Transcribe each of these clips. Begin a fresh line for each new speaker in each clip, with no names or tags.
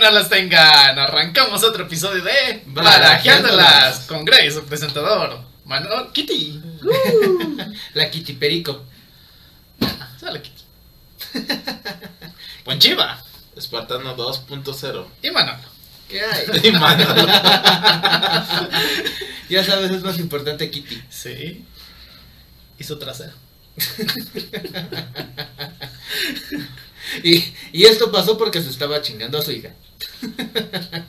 no las tengan. Arrancamos otro episodio de Barajeándolas con Grace, su presentador. Manuel Kitty.
La Kitty Perico.
Sale Kitty. Ponchiva.
Espartano 2.0.
Y Manuel.
¿Qué hay?
Y mano.
ya sabes, es más importante Kitty.
Sí. Y su trasero.
Y, y esto pasó porque se estaba chingando a su hija.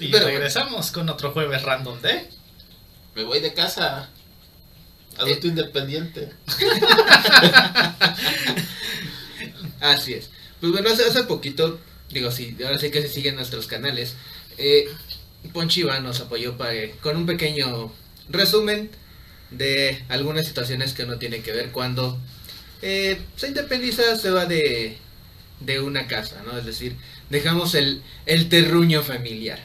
Y
Pero-
regresamos con otro jueves random de.
Me voy de casa. Adulto
Eh.
independiente.
Así es. Pues bueno, hace, hace poquito, digo, sí, ahora sí que se siguen nuestros canales. Eh, Ponchiva nos apoyó para, con un pequeño resumen de algunas situaciones que uno tiene que ver cuando eh, se independiza, se va de, de una casa, ¿no? Es decir, dejamos el, el terruño familiar.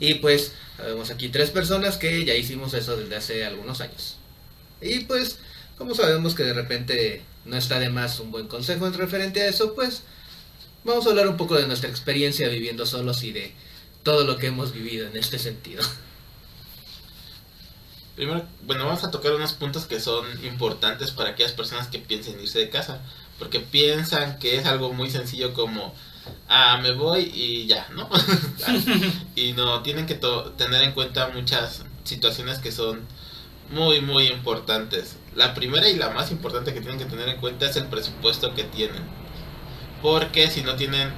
Y pues, sabemos aquí tres personas que ya hicimos eso desde hace algunos años. Y pues, como sabemos que de repente no está de más un buen consejo en referente a eso, pues vamos a hablar un poco de nuestra experiencia viviendo solos y de todo lo que hemos vivido en este sentido.
Primero, bueno, vamos a tocar unos puntos que son importantes para aquellas personas que piensen irse de casa. Porque piensan que es algo muy sencillo como, ah, me voy y ya, ¿no? y no, tienen que tener en cuenta muchas situaciones que son muy, muy importantes. La primera y la más importante que tienen que tener en cuenta es el presupuesto que tienen. Porque si no tienen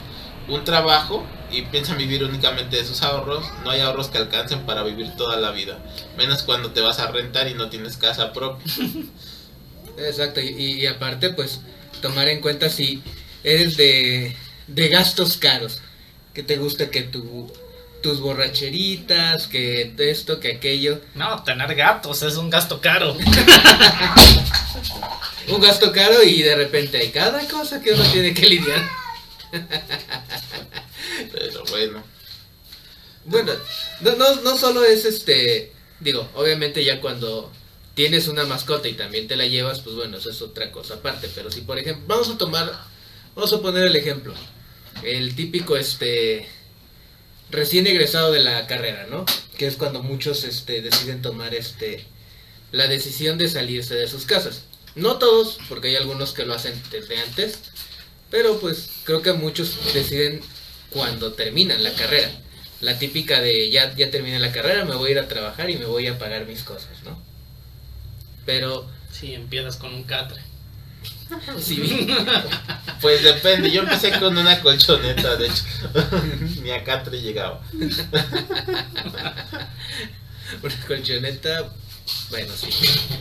un trabajo y piensan vivir únicamente de sus ahorros, no hay ahorros que alcancen para vivir toda la vida. Menos cuando te vas a rentar y no tienes casa propia.
Exacto, y, y aparte, pues tomar en cuenta si eres de, de gastos caros, que te gusta que tu, tus borracheritas, que esto, que aquello.
No, tener gatos es un gasto caro.
Un gasto caro y de repente hay cada cosa que uno tiene que lidiar.
Pero bueno,
Bueno, no, no, no solo es este, digo, obviamente ya cuando tienes una mascota y también te la llevas, pues bueno, eso es otra cosa aparte, pero si por ejemplo, vamos a tomar, vamos a poner el ejemplo, el típico este, recién egresado de la carrera, ¿no? Que es cuando muchos este, deciden tomar este, la decisión de salirse de sus casas. No todos, porque hay algunos que lo hacen desde antes, pero pues creo que muchos deciden cuando terminan la carrera. La típica de ya, ya terminé la carrera, me voy a ir a trabajar y me voy a pagar mis cosas, ¿no? Pero
Sí, empiezas con un catre.
sí,
pues depende. Yo empecé con una colchoneta, de hecho. Ni a Catre llegaba.
una colchoneta, bueno, sí.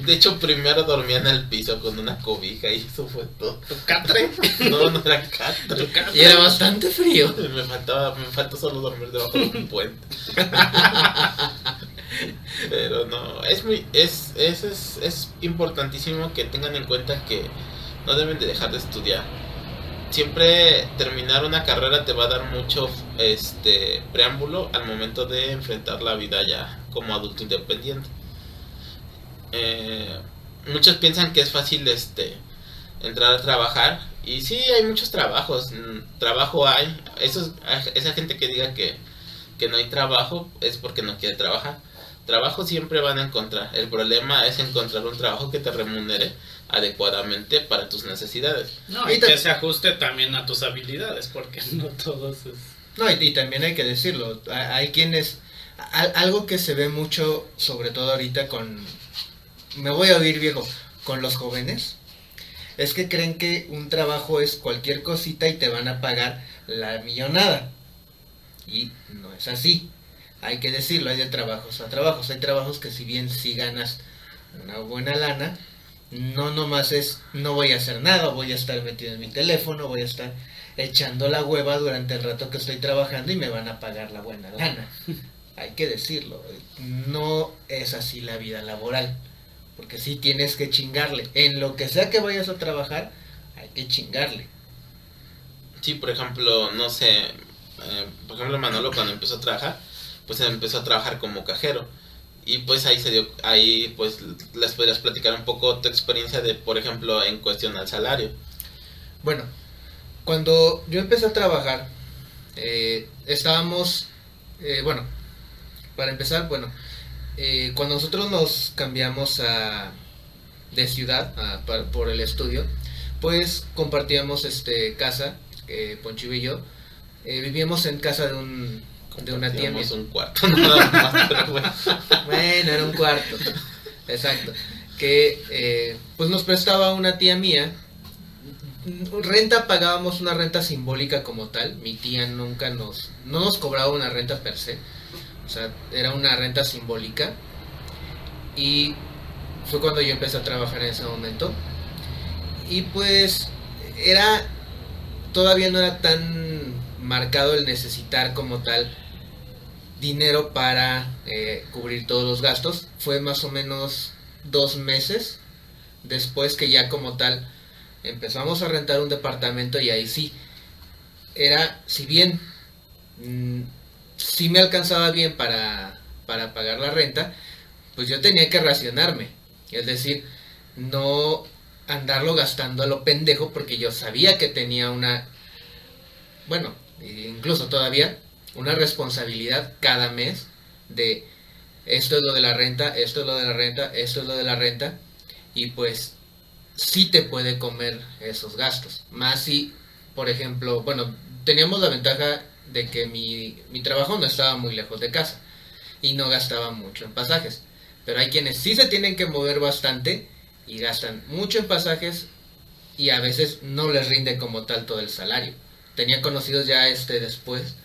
De hecho, primero dormía en el piso con una cobija y eso fue todo.
¿Tu catre?
No, no era Catre.
¿Tu catre?
Y era bastante frío.
Me faltaba, me faltó solo dormir debajo de un puente. Pero no, es muy, es, es, es, es importantísimo que tengan en cuenta que no deben de dejar de estudiar. Siempre terminar una carrera te va a dar mucho este preámbulo al momento de enfrentar la vida ya como adulto independiente. Eh, muchos piensan que es fácil este entrar a trabajar y sí hay muchos trabajos mm, trabajo hay Esos, esa gente que diga que, que no hay trabajo es porque no quiere trabajar trabajo siempre van a encontrar el problema es encontrar un trabajo que te remunere adecuadamente para tus necesidades
No, y que se ajuste también a tus habilidades, porque no todos es...
No, y, y también hay que decirlo, ha- hay quienes, a- algo que se ve mucho, sobre todo ahorita con, me voy a oír viejo, con los jóvenes, es que creen que un trabajo es cualquier cosita y te van a pagar la millonada. Y no es así. Hay que decirlo, hay de trabajos a trabajos. Hay trabajos que si bien si ganas una buena lana, no nomás es, no voy a hacer nada, voy a estar metido en mi teléfono, voy a estar echando la hueva durante el rato que estoy trabajando y me van a pagar la buena lana. Hay que decirlo, no es así la vida laboral, porque sí tienes que chingarle. En lo que sea que vayas a trabajar, hay que chingarle.
Sí, por ejemplo, no sé, eh, por ejemplo Manolo cuando empezó a trabajar, pues empezó a trabajar como cajero. Y pues ahí se dio, ahí pues les podrías platicar un poco tu experiencia de, por ejemplo, en cuestión al salario.
Bueno, cuando yo empecé a trabajar, eh, estábamos, eh, bueno, para empezar, bueno, eh, cuando nosotros nos cambiamos a, de ciudad a- por el estudio, pues compartíamos este casa, eh, Poncho y yo, vivíamos en casa de un de una tía mía.
Compartíamos un cuarto nada más, pero bueno.
Bueno, era un cuarto. Exacto. Que eh, pues nos prestaba una tía mía. Renta pagábamos una renta simbólica como tal. Mi tía nunca nos no nos cobraba una renta per se. O sea, era una renta simbólica. Y fue cuando yo empecé a trabajar en ese momento. Y pues era todavía no era tan marcado el necesitar como tal dinero para eh, cubrir todos los gastos. Fue más o menos dos meses después que ya como tal empezamos a rentar un departamento y ahí sí, era, si bien mm, sí me alcanzaba bien para, para pagar la renta, pues yo tenía que racionarme. Es decir, no andarlo gastando a lo pendejo porque yo sabía que tenía una, bueno, incluso todavía, una responsabilidad cada mes de esto es lo de la renta, esto es lo de la renta, esto es lo de la renta, y pues sí te puede comer esos gastos. Más si, por ejemplo, bueno, teníamos la ventaja de que mi, mi trabajo no estaba muy lejos de casa y no gastaba mucho en pasajes. Pero hay quienes sí se tienen que mover bastante y gastan mucho en pasajes y a veces no les rinde como tal todo el salario. Tenía conocidos ya este después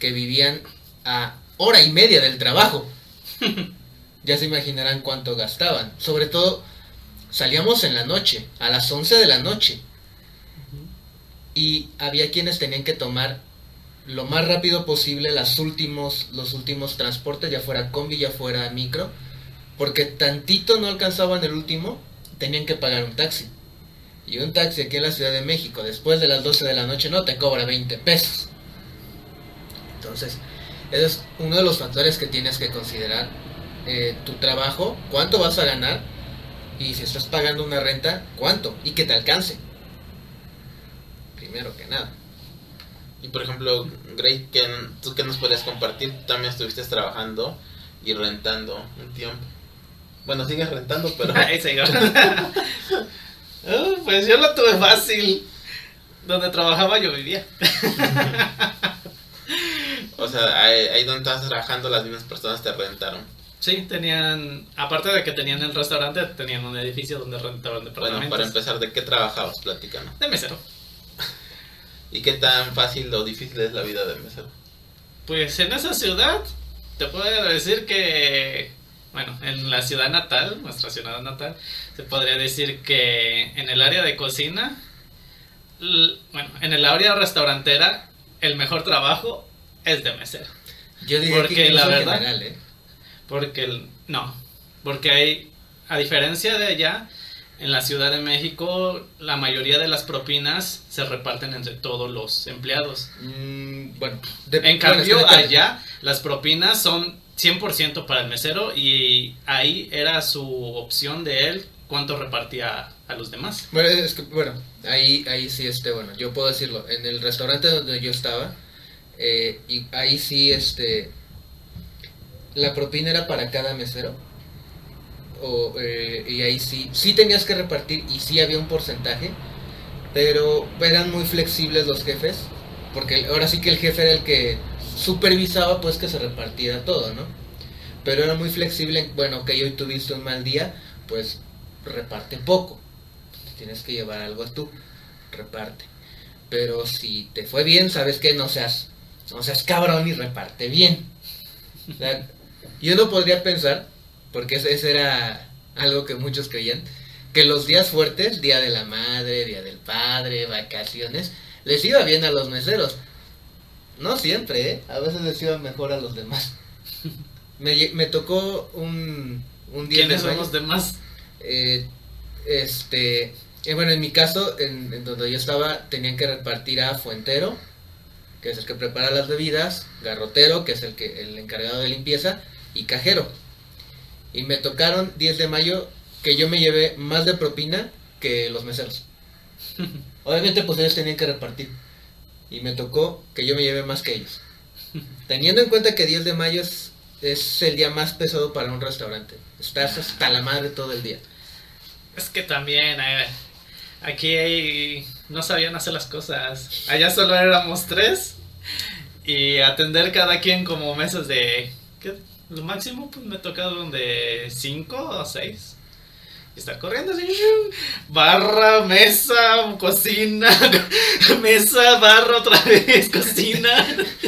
que vivían a hora y media del trabajo. ya se imaginarán cuánto gastaban. Sobre todo salíamos en la noche, a las 11 de la noche. Y había quienes tenían que tomar lo más rápido posible las últimos, los últimos transportes, ya fuera combi, ya fuera micro, porque tantito no alcanzaban el último, tenían que pagar un taxi. Y un taxi aquí en la Ciudad de México, después de las 12 de la noche, no te cobra 20 pesos. Entonces, ese es uno de los factores que tienes que considerar. Eh, tu trabajo, cuánto vas a ganar y si estás pagando una renta, cuánto y que te alcance. Primero que nada.
Y por ejemplo, Grey, ¿qué- ¿tú qué nos podrías compartir? Tú también estuviste trabajando y rentando un tiempo. Bueno, sigues rentando, pero...
Ahí se iba. Ah, pues yo lo tuve fácil. Donde trabajaba yo vivía.
o sea, ahí, ahí donde estabas trabajando las mismas personas te rentaron.
Sí, tenían, aparte de que tenían el restaurante, tenían un edificio donde rentaban departamentos.
Bueno, para empezar, ¿de qué trabajabas? Platícanos.
De mesero.
¿Y qué tan fácil o difícil es la vida de mesero?
Pues en esa ciudad, te puedo decir que, bueno, en la ciudad natal, nuestra ciudad natal, se podría decir que en el área de cocina, bueno, en el área restaurantera, el mejor trabajo es de mesero.
Yo diría
Porque
que
la verdad-
general, ¿eh?
Porque, el- no, porque hay, a diferencia de allá, en la Ciudad de México, la mayoría de las propinas se reparten entre todos los empleados.
Mm, bueno, de-
En cambio, allá las propinas son 100% para el mesero y ahí era su opción de él cuánto repartía a los demás.
Bueno, es que, bueno, ahí, ahí sí, este, bueno, yo puedo decirlo. En el restaurante donde yo estaba, eh, y ahí sí, este, la propina era para cada mesero. Eh, y ahí sí, sí tenías que repartir y sí había un porcentaje, pero eran muy flexibles los jefes, porque ahora sí que el jefe era el que supervisaba pues que se repartiera todo, ¿no? Pero era muy flexible, bueno, que hoy tuviste un mal día, pues reparte poco tienes que llevar algo tú, reparte. Pero si te fue bien, sabes que no seas, no seas cabrón y reparte bien. O sea, yo no podría pensar, porque ese, era algo que muchos creían, que los días fuertes, día de la madre, día del padre, vacaciones, les iba bien a los meseros. No siempre, ¿eh? a veces les iba mejor a los demás. Me, me tocó un, un día
¿Quiénes son los demás?
eh, este, eh, bueno, en mi caso, en, en donde yo estaba, tenían que repartir a fuentero, que es el que prepara las bebidas, garrotero, que es el que el encargado de limpieza, y cajero. Y me tocaron 10 de mayo que yo me llevé más de propina que los meseros. Obviamente pues ellos tenían que repartir. Y me tocó que yo me llevé más que ellos. Teniendo en cuenta que 10 de mayo es, es el día más pesado para un restaurante. Estás hasta la madre todo el día.
Es que también eh, aquí hay- no sabían hacer las cosas. Allá solo éramos tres y atender cada quien como mesas de... ¿qué? Lo máximo pues me tocaron de cinco o seis. Y estar corriendo así. Barra, mesa, cocina, mesa, barra otra vez, cocina.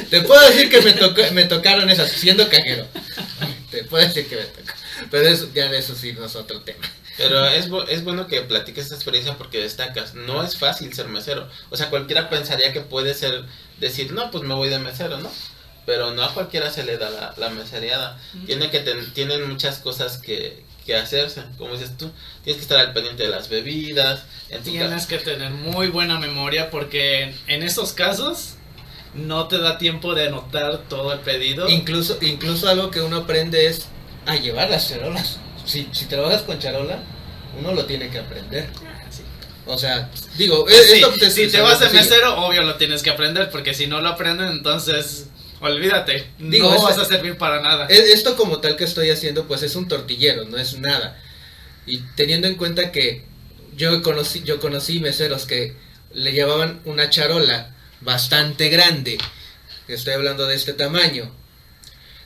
Te puedo decir que me, tocó, me tocaron esas, siendo cajero. Te puedo decir que me tocó. Pero eso, ya de eso sí no es otro tema.
Pero es, es bueno que platiques esta experiencia porque destacas. No es fácil ser mesero. O sea, cualquiera pensaría que puede ser decir, no, pues me voy de mesero, ¿no? Pero no a cualquiera se le da la, la mesereada. Tiene que ten- tienen muchas cosas que, que hacerse. Como dices tú, tienes que estar al pendiente de las bebidas. En tu
Tienes que tener muy buena memoria porque en esos casos no te da tiempo de anotar todo el pedido.
Incluso, incluso algo que uno aprende es a llevar las charolas. Si, si trabajas con charola, uno lo tiene que aprender. O sea, digo,
Pues sí,
esto te-
si te vas de mesero, obvio lo tienes que aprender porque si no lo aprenden, entonces olvídate,
Digo,
no vas a servir para nada.
E- Esto como tal que estoy haciendo, pues es un tortillero, no es nada. Y teniendo en cuenta que yo conocí, yo conocí meseros que le llevaban una charola bastante grande, estoy hablando de este tamaño,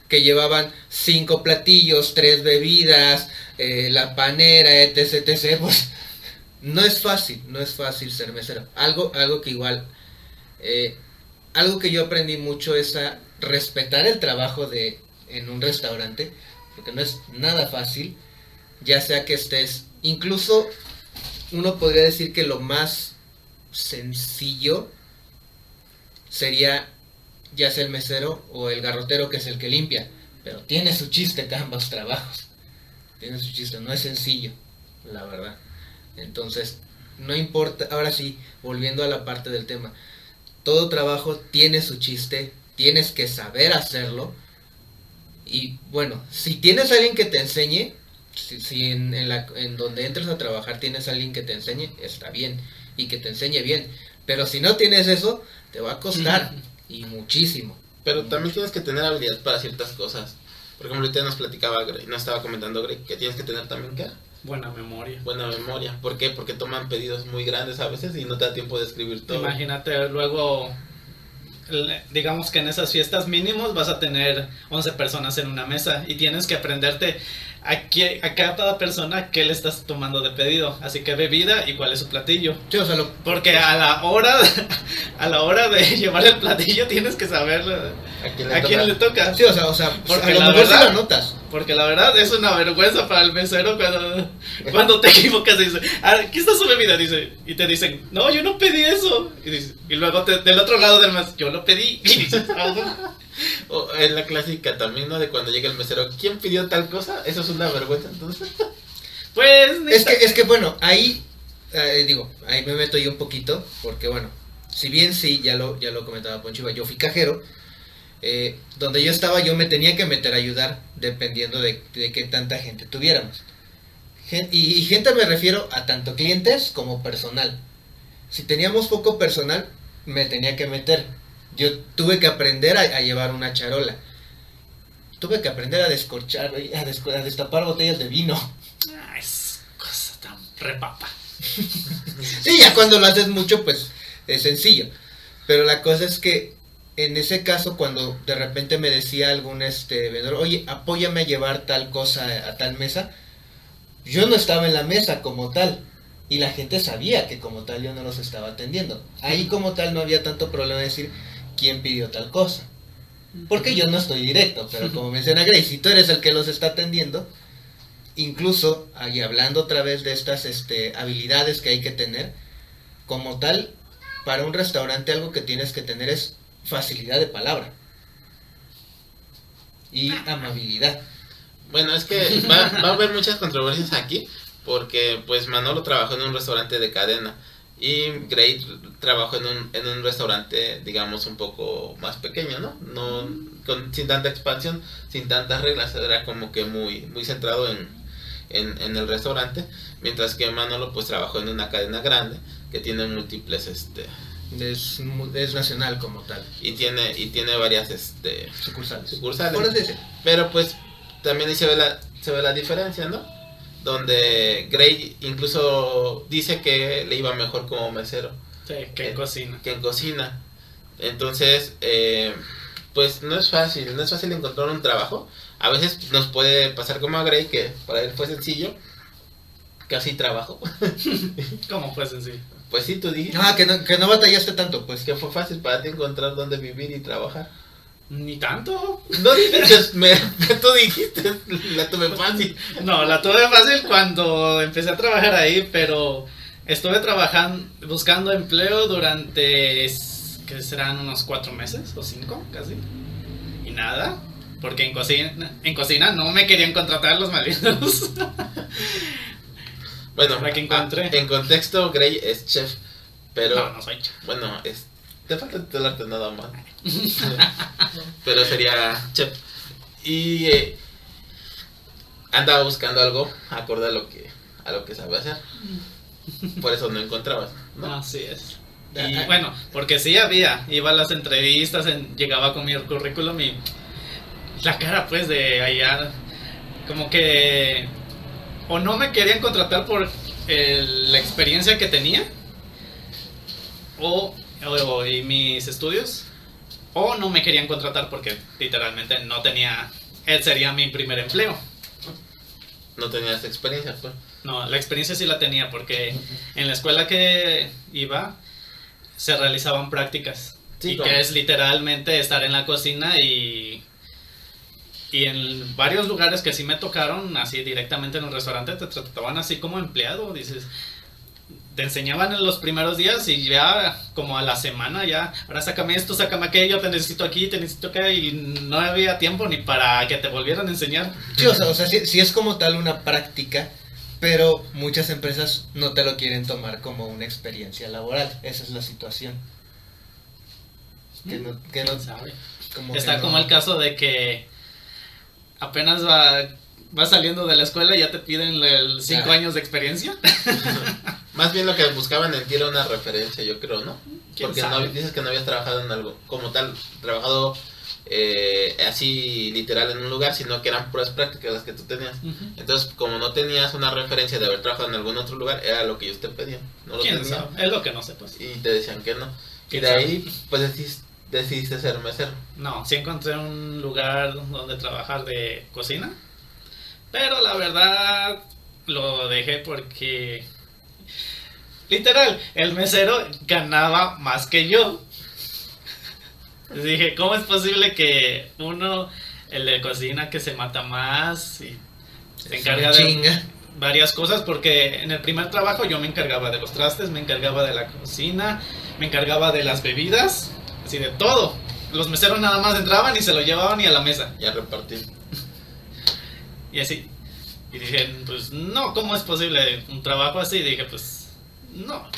que llevaban cinco platillos, tres bebidas, eh, la panera, etc, etc, pues no es fácil, no es fácil ser mesero. Algo, algo que igual, eh, algo que yo aprendí mucho es a respetar el trabajo de en un restaurante, porque no es nada fácil, ya sea que estés, incluso uno podría decir que lo más sencillo sería ya sea el mesero o el garrotero que es el que limpia, pero tiene su chiste ambos trabajos, tiene su chiste, no es sencillo, la verdad. Entonces, no importa, ahora sí, volviendo a la parte del tema, todo trabajo tiene su chiste, tienes que saber hacerlo. Y bueno, si tienes alguien que te enseñe, si, en, la, en donde entres a trabajar tienes alguien que te enseñe, está bien, y que te enseñe bien. Pero si no tienes eso, te va a costar, y muchísimo.
Pero también tienes que tener habilidad para ciertas cosas. Por ejemplo, ahorita nos platicaba nos estaba comentando Greg, que tienes que tener también ¿qué?
Buena memoria.
buena memoria. ¿Por qué? Porque toman pedidos muy grandes a veces y no te da tiempo de escribir todo.
Imagínate luego, digamos que en esas fiestas mínimos vas a tener 11 personas en una mesa y tienes que aprenderte a, qué, a cada persona qué le estás tomando de pedido, así que bebida y cuál es su platillo.
Sí, o sea, lo-
Porque a la hora a la hora de llevar el platillo tienes que saber
¿A quién le
a quién
toca?
le toca.
sí, o sea, o sea,
Porque
a lo
la
mejor sí
verdad-
lo notas.
Porque la verdad es una vergüenza para el mesero cuando, cuando te equivocas y dice, "Ah, aquí está su bebida, dice, y te dicen, no, yo no pedí eso. Y, dice- y luego te- del otro lado del mes, yo lo pedí. Y dices.
O es la clásica también, ¿no? De cuando llega el mesero, ¿quién pidió tal cosa? Eso es una vergüenza, entonces.
pues,
Es que, es que bueno, ahí eh, digo, ahí me meto yo un poquito, porque bueno, si bien sí, ya lo, ya lo comentaba Ponchiva, yo fui cajero, eh, donde yo estaba yo me tenía que meter a ayudar dependiendo de, de qué tanta gente tuviéramos. Gen- y, y gente me refiero a tanto clientes como personal. Si teníamos poco personal, me tenía que meter. Yo tuve que aprender a, a llevar una charola. Tuve que aprender a descorchar, a, a destapar botellas de vino.
Ah, es cosa tan repapa.
Sí, ya cuando lo haces mucho, pues es sencillo. Pero la cosa es que en ese caso, cuando de repente me decía algún este vendedor, oye, apóyame a llevar tal cosa a tal mesa, yo no estaba en la mesa como tal. Y la gente sabía que como tal yo no los estaba atendiendo. Ahí como tal no había tanto problema de decir quién pidió tal cosa. Porque yo no estoy directo, pero como menciona Grace, si tú eres el que los está atendiendo, incluso ahí hablando otra vez de estas este, habilidades que hay que tener, como tal, para un restaurante algo que tienes que tener es facilidad de palabra y amabilidad.
Bueno, es que va, va a haber muchas controversias aquí, porque pues Manolo trabajó en un restaurante de cadena y Gray trabajó en un, en un restaurante, digamos, un poco más pequeño, ¿no? no con, sin tanta expansión, sin tantas reglas, era como que muy, muy centrado en, en, en el restaurante, mientras que Manolo pues trabajó en una cadena grande, que tiene múltiples, este,
Es, es nacional como tal.
y tiene, y tiene varias, este,
Sucursales.
sucursales. Pero pues también ahí se ve la, se ve la diferencia, ¿no? Donde Gray incluso dice que le iba mejor como mesero
Sí, que
Eh,
cocina.
que en cocina. Entonces, eh, pues no es fácil, no es fácil encontrar un trabajo. A veces nos puede pasar como a Gray, que para él fue sencillo, casi trabajo.
¿Cómo fue sencillo?
Pues sí, tú dijiste
Ah, que no, que no batallaste tanto, pues.
que fue fácil para ti encontrar dónde vivir y trabajar.
Ni tanto.
No dijiste, me, tú dijiste, la tuve fácil.
No, la tuve fácil cuando empecé a trabajar ahí, pero estuve trabajando, buscando empleo durante, que serán unos cuatro meses o cinco, casi. Y nada, porque en cocina, en cocina no me querían contratar los malditos.
Bueno,
que encontré.
ah, en contexto, Gray es chef, pero
no, no soy chef.
bueno, es, te falta titularte nada más. pero sería chef. Y eh, andaba buscando algo acorde a lo que a lo que sabe hacer. Por eso no encontrabas, ¿no?
Así es. Y
ah.
bueno, porque sí había, iba a las entrevistas, en- llegaba con mi currículum y la cara pues de allá, como que o no me querían contratar por la experiencia que tenía o, o- y mis estudios o no me querían contratar porque literalmente no tenía, él sería mi primer empleo.
No tenías experiencia, pues.
No, la experiencia sí la tenía porque en la escuela que iba se realizaban prácticas.
Sí,
y que es literalmente estar en la cocina y, y en varios lugares que sí me tocaron, así directamente en un restaurante, te trataban así como empleado. Dices, te enseñaban en los primeros días y ya como a la semana ya, ahora sácame esto, sácame aquello, te necesito aquí, te necesito acá y no había tiempo ni para que te volvieran a enseñar.
Sí, o sea, o sea sí, sí es como tal una práctica, pero muchas empresas no te lo quieren tomar como una experiencia laboral. Esa es la situación. Que no, que no,
¿Quién sabe?
como que
Está
no-
como el caso de que apenas va, va saliendo de la escuela y ya te piden el 5 años de experiencia.
Más bien lo que buscaban en ti era una referencia, yo creo, ¿no?
¿Quién
Porque no, dices que no habías trabajado en algo como tal, trabajado eh, así literal en un lugar, sino que eran pruebas prácticas las que tú tenías. Entonces, como no tenías una referencia de haber trabajado en algún otro lugar, era lo que ellos te pedían. No lo
¿Quién
tenían.
sabe? Es lo que no sé, pues.
Y te decían que no. Y
¿Quién
de
sabe?
ahí, pues decidiste, decidiste ser mesero.
No, sí encontré un lugar donde trabajar de cocina. Pero la verdad lo dejé porque... Literal, el mesero ganaba más que yo. Dije, ¿cómo es posible que uno, el de cocina, que se mata más y se encarga de
chinga.
varias cosas? Porque en el primer trabajo yo me encargaba de los trastes, me encargaba de la cocina, me encargaba de las bebidas, así de todo. Los meseros nada más entraban y se lo llevaban y a la mesa.
Y a repartir.
Y así. Y dije, pues no, ¿cómo es posible un trabajo así? Y dije, pues no.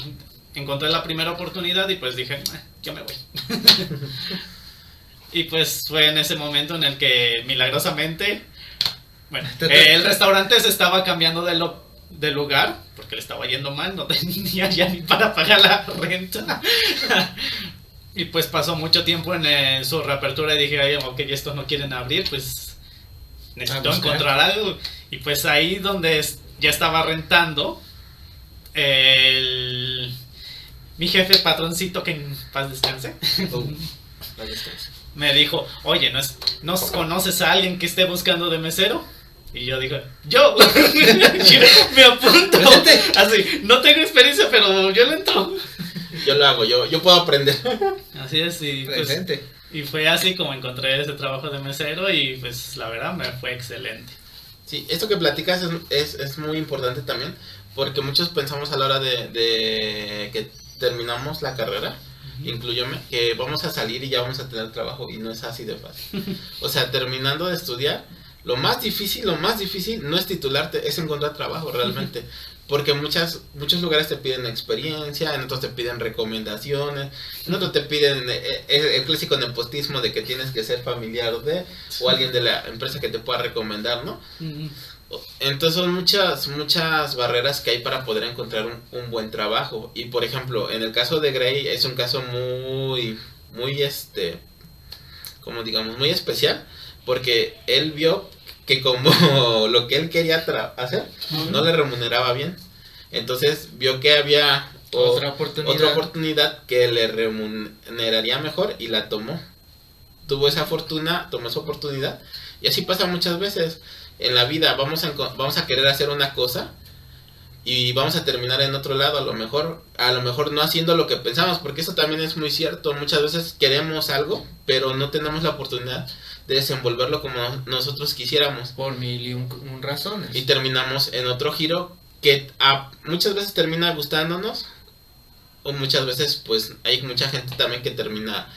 Encontré la primera oportunidad y pues dije, "Eh, yo me voy. y pues fue en ese momento en el que milagrosamente, bueno, el restaurante se estaba cambiando de, lo, de lugar porque le estaba yendo mal, no tenía ya ni para pagar la renta. y pues pasó mucho tiempo en eh, su reapertura y dije, Ay, ok, estos no quieren abrir, pues necesito
A buscar.
encontrar algo. Y pues ahí donde ya estaba rentando, el, mi jefe patroncito, que en paz descanse,
Oh, la distancia.
me dijo, oye, ¿no, es, ¿no conoces a alguien que esté buscando de mesero? Y yo dije, yo, Yo me apunto.
Presente.
Así, no tengo experiencia, pero yo le entro.
Yo lo hago, yo, yo puedo aprender.
Así es, y, pues, y fue así como encontré ese trabajo de mesero y pues la verdad me fue excelente.
Sí, esto que platicas es, es, es muy importante también, porque muchos pensamos a la hora de, de que terminamos la carrera, incluyome, que vamos a salir y ya vamos a tener trabajo y no es así de fácil. O sea, terminando de estudiar, lo más difícil, lo más difícil no es titularte, es encontrar trabajo realmente. Porque muchas, muchos lugares te piden experiencia, en otros te piden recomendaciones, en otros te piden eh, eh, el clásico nepotismo de que tienes que ser familiar de, o alguien de la empresa que te pueda recomendar, ¿no?
Mm,
Entonces son muchas, muchas barreras que hay para poder encontrar un, un buen trabajo. Y por ejemplo, en el caso de Gray es un caso muy, muy este, como digamos, muy especial, porque él vio que como lo que él quería hacer no le remuneraba bien. Entonces vio que había o-
Otra oportunidad.
otra oportunidad que le remuneraría mejor y la tomó. Tuvo esa fortuna, tomó esa oportunidad. Y así pasa muchas veces en la vida. Vamos a, vamos a querer hacer una cosa y vamos a terminar en otro lado. A lo mejor, a lo mejor no haciendo lo que pensamos, porque eso también es muy cierto. Muchas veces queremos algo, pero no tenemos la oportunidad de desenvolverlo como nosotros quisiéramos
Por mil y un, un razones.
y terminamos en otro giro que a- muchas veces termina gustándonos o muchas veces pues hay mucha gente también que termina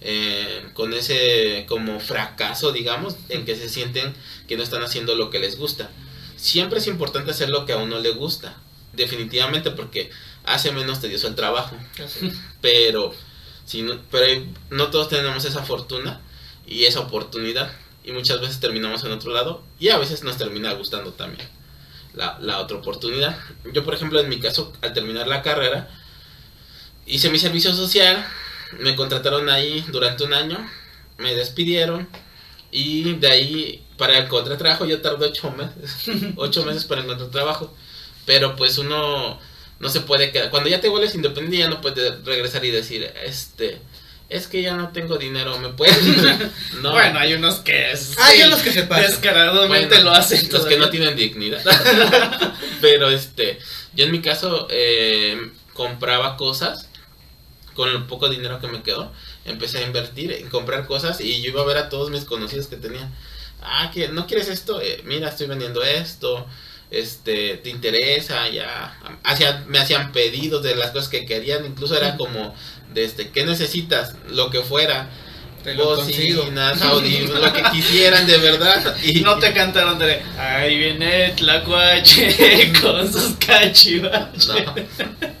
eh, con ese como fracaso digamos en que se sienten que no están haciendo lo que les gusta. Siempre es importante hacer lo que a uno le gusta definitivamente porque hace menos tedioso el trabajo.
Así
pero si no, pero no todos tenemos esa fortuna y esa oportunidad y muchas veces terminamos en otro lado y a veces nos termina gustando también la, la otra oportunidad. Yo por ejemplo en mi caso al terminar la carrera hice mi servicio social, me contrataron ahí durante un año, me despidieron y de ahí para encontrar trabajo yo tardé ocho meses, ocho meses para encontrar trabajo, pero pues uno no se puede quedar. Cuando ya te vuelves independiente ya no puedes regresar y decir, este, es que ya no tengo dinero, me pueden. no.
Bueno, hay unos que es,
Hay unos que se pasan.
descaradamente
Bueno,
lo hacen.
Los que no tienen dignidad. Pero este, yo en mi caso eh, compraba cosas con el poco dinero que me quedó. Empecé a invertir en comprar cosas y yo iba a ver a todos mis conocidos que tenía. Ah, que no quieres esto, Eh, mira, estoy vendiendo esto. Este, te interesa, ya. Hacían, me hacían pedidos de las cosas que querían, incluso era como, de este, ¿qué necesitas? Lo que fuera.
Te lo consigo.
Bocinas, audífonos, lo que quisieran de verdad. Y,
No te cantaron de ahí viene Tlacuache con sus cachivaches.
No.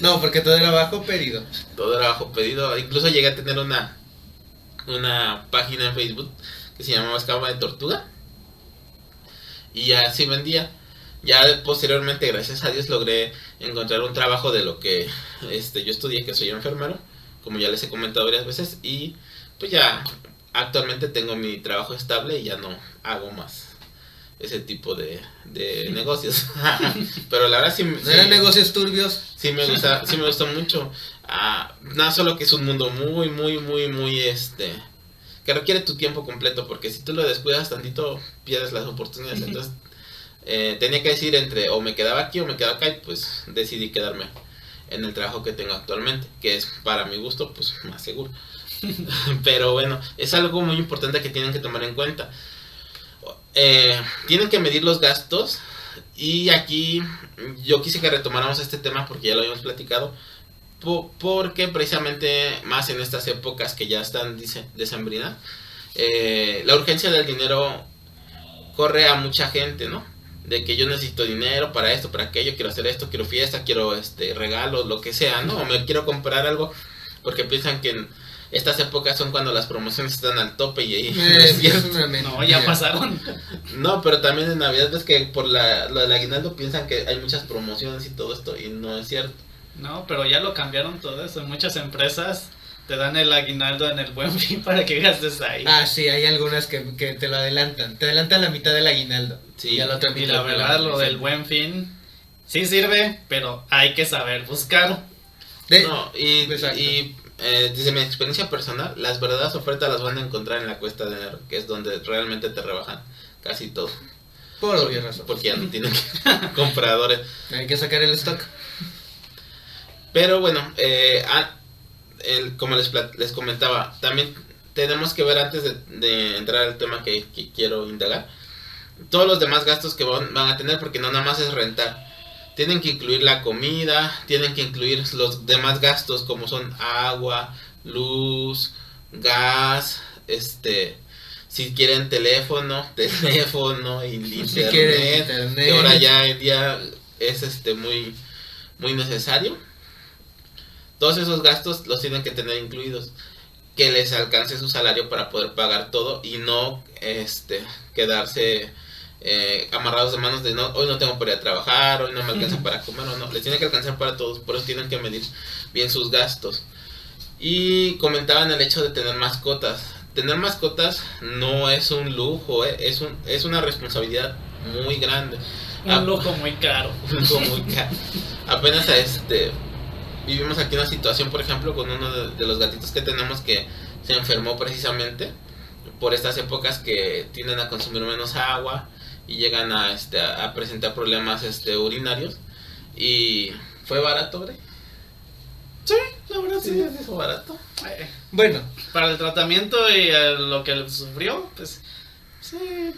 No, porque todo era bajo pedido.
todo era bajo pedido. Incluso llegué a tener una una página en Facebook que se llamaba Escama de Tortuga. Y así vendía. Ya posteriormente, gracias a Dios, logré encontrar un trabajo de lo que este yo estudié, que soy enfermero, como ya les he comentado varias veces. Y pues ya actualmente tengo mi trabajo estable y ya no hago más ese tipo de, de negocios. Pero la verdad sí, sí-
eran negocios turbios.
sí me gusta, sí me gustó mucho. Ah, nada solo que es un mundo muy, muy, muy, muy este que requiere tu tiempo completo, porque si tú lo descuidas tantito, pierdes las oportunidades. Entonces, eh, tenía que decir entre o me quedaba aquí o me quedaba acá, y pues decidí quedarme en el trabajo que tengo actualmente, que es para mi gusto, pues más seguro. Pero bueno, es algo muy importante que tienen que tomar en cuenta. Eh, tienen que medir los gastos y aquí yo quise que retomáramos este tema porque ya lo habíamos platicado. po- porque precisamente más en estas épocas que ya están decembrinas, eh, la urgencia del dinero corre a mucha gente, ¿no? De que yo necesito dinero para esto, para aquello, quiero hacer esto, quiero fiesta, quiero este regalos, lo que sea, ¿no? O me quiero comprar algo porque piensan que estas épocas son cuando las promociones están al tope y, y no
Eh,
es
es.
No, ya pasaron.
No, pero también en Navidad ves que por la, lo del aguinaldo piensan que hay muchas promociones y todo esto y no es cierto.
No, pero ya lo cambiaron todo eso. Muchas empresas te dan el aguinaldo en el buen fin para que gastes ahí.
Ah, sí, hay algunas que, que te lo adelantan. Te adelantan la mitad del aguinaldo.
Sí.
Y a la otra
y
mitad.
la
te lo
verdad, lo del buen fin sí sirve, pero hay que saber buscar.
De-
No, y, y eh, desde mi experiencia personal, las verdaderas ofertas las van a encontrar en la cuesta de enero, que es donde realmente te rebajan casi todo.
Por obvias razones.
Porque ya no tienen compradores.
Hay que sacar el stock.
Pero bueno, eh, ah, el- como les, les comentaba, también tenemos que ver antes de, de entrar al tema que, que quiero indagar, todos los demás gastos que van, van a tener, porque no nada más es rentar. Tienen que incluir la comida, tienen que incluir los demás gastos como son agua, luz, gas, este, si quieren teléfono, teléfono y
Si quieren
internet,
internet.
que ahora ya en día es este muy muy necesario. Todos esos gastos los tienen que tener incluidos. Que les alcance su salario para poder pagar todo y no este quedarse eh, amarrados de manos de no, hoy no tengo para ir a trabajar, hoy no me alcanza para comer o no, les tiene que alcanzar para todos, por eso tienen que medir bien sus gastos. Y comentaban el hecho de tener mascotas. Tener mascotas no es un lujo, eh, es, un, es una responsabilidad muy grande.
Un lujo muy caro.
un lujo muy caro. Apenas este vivimos aquí una situación, por ejemplo, con uno de, de los gatitos que tenemos que se enfermó precisamente por estas épocas que tienden a consumir menos agua y llegan a, este, a, presentar problemas este, urinarios. Y fue barato, ¿bre?
Sí, la verdad
Sí,
sí.
fue barato.
Eh,
Bueno,
Para el tratamiento y eh, lo que sufrió, pues sí,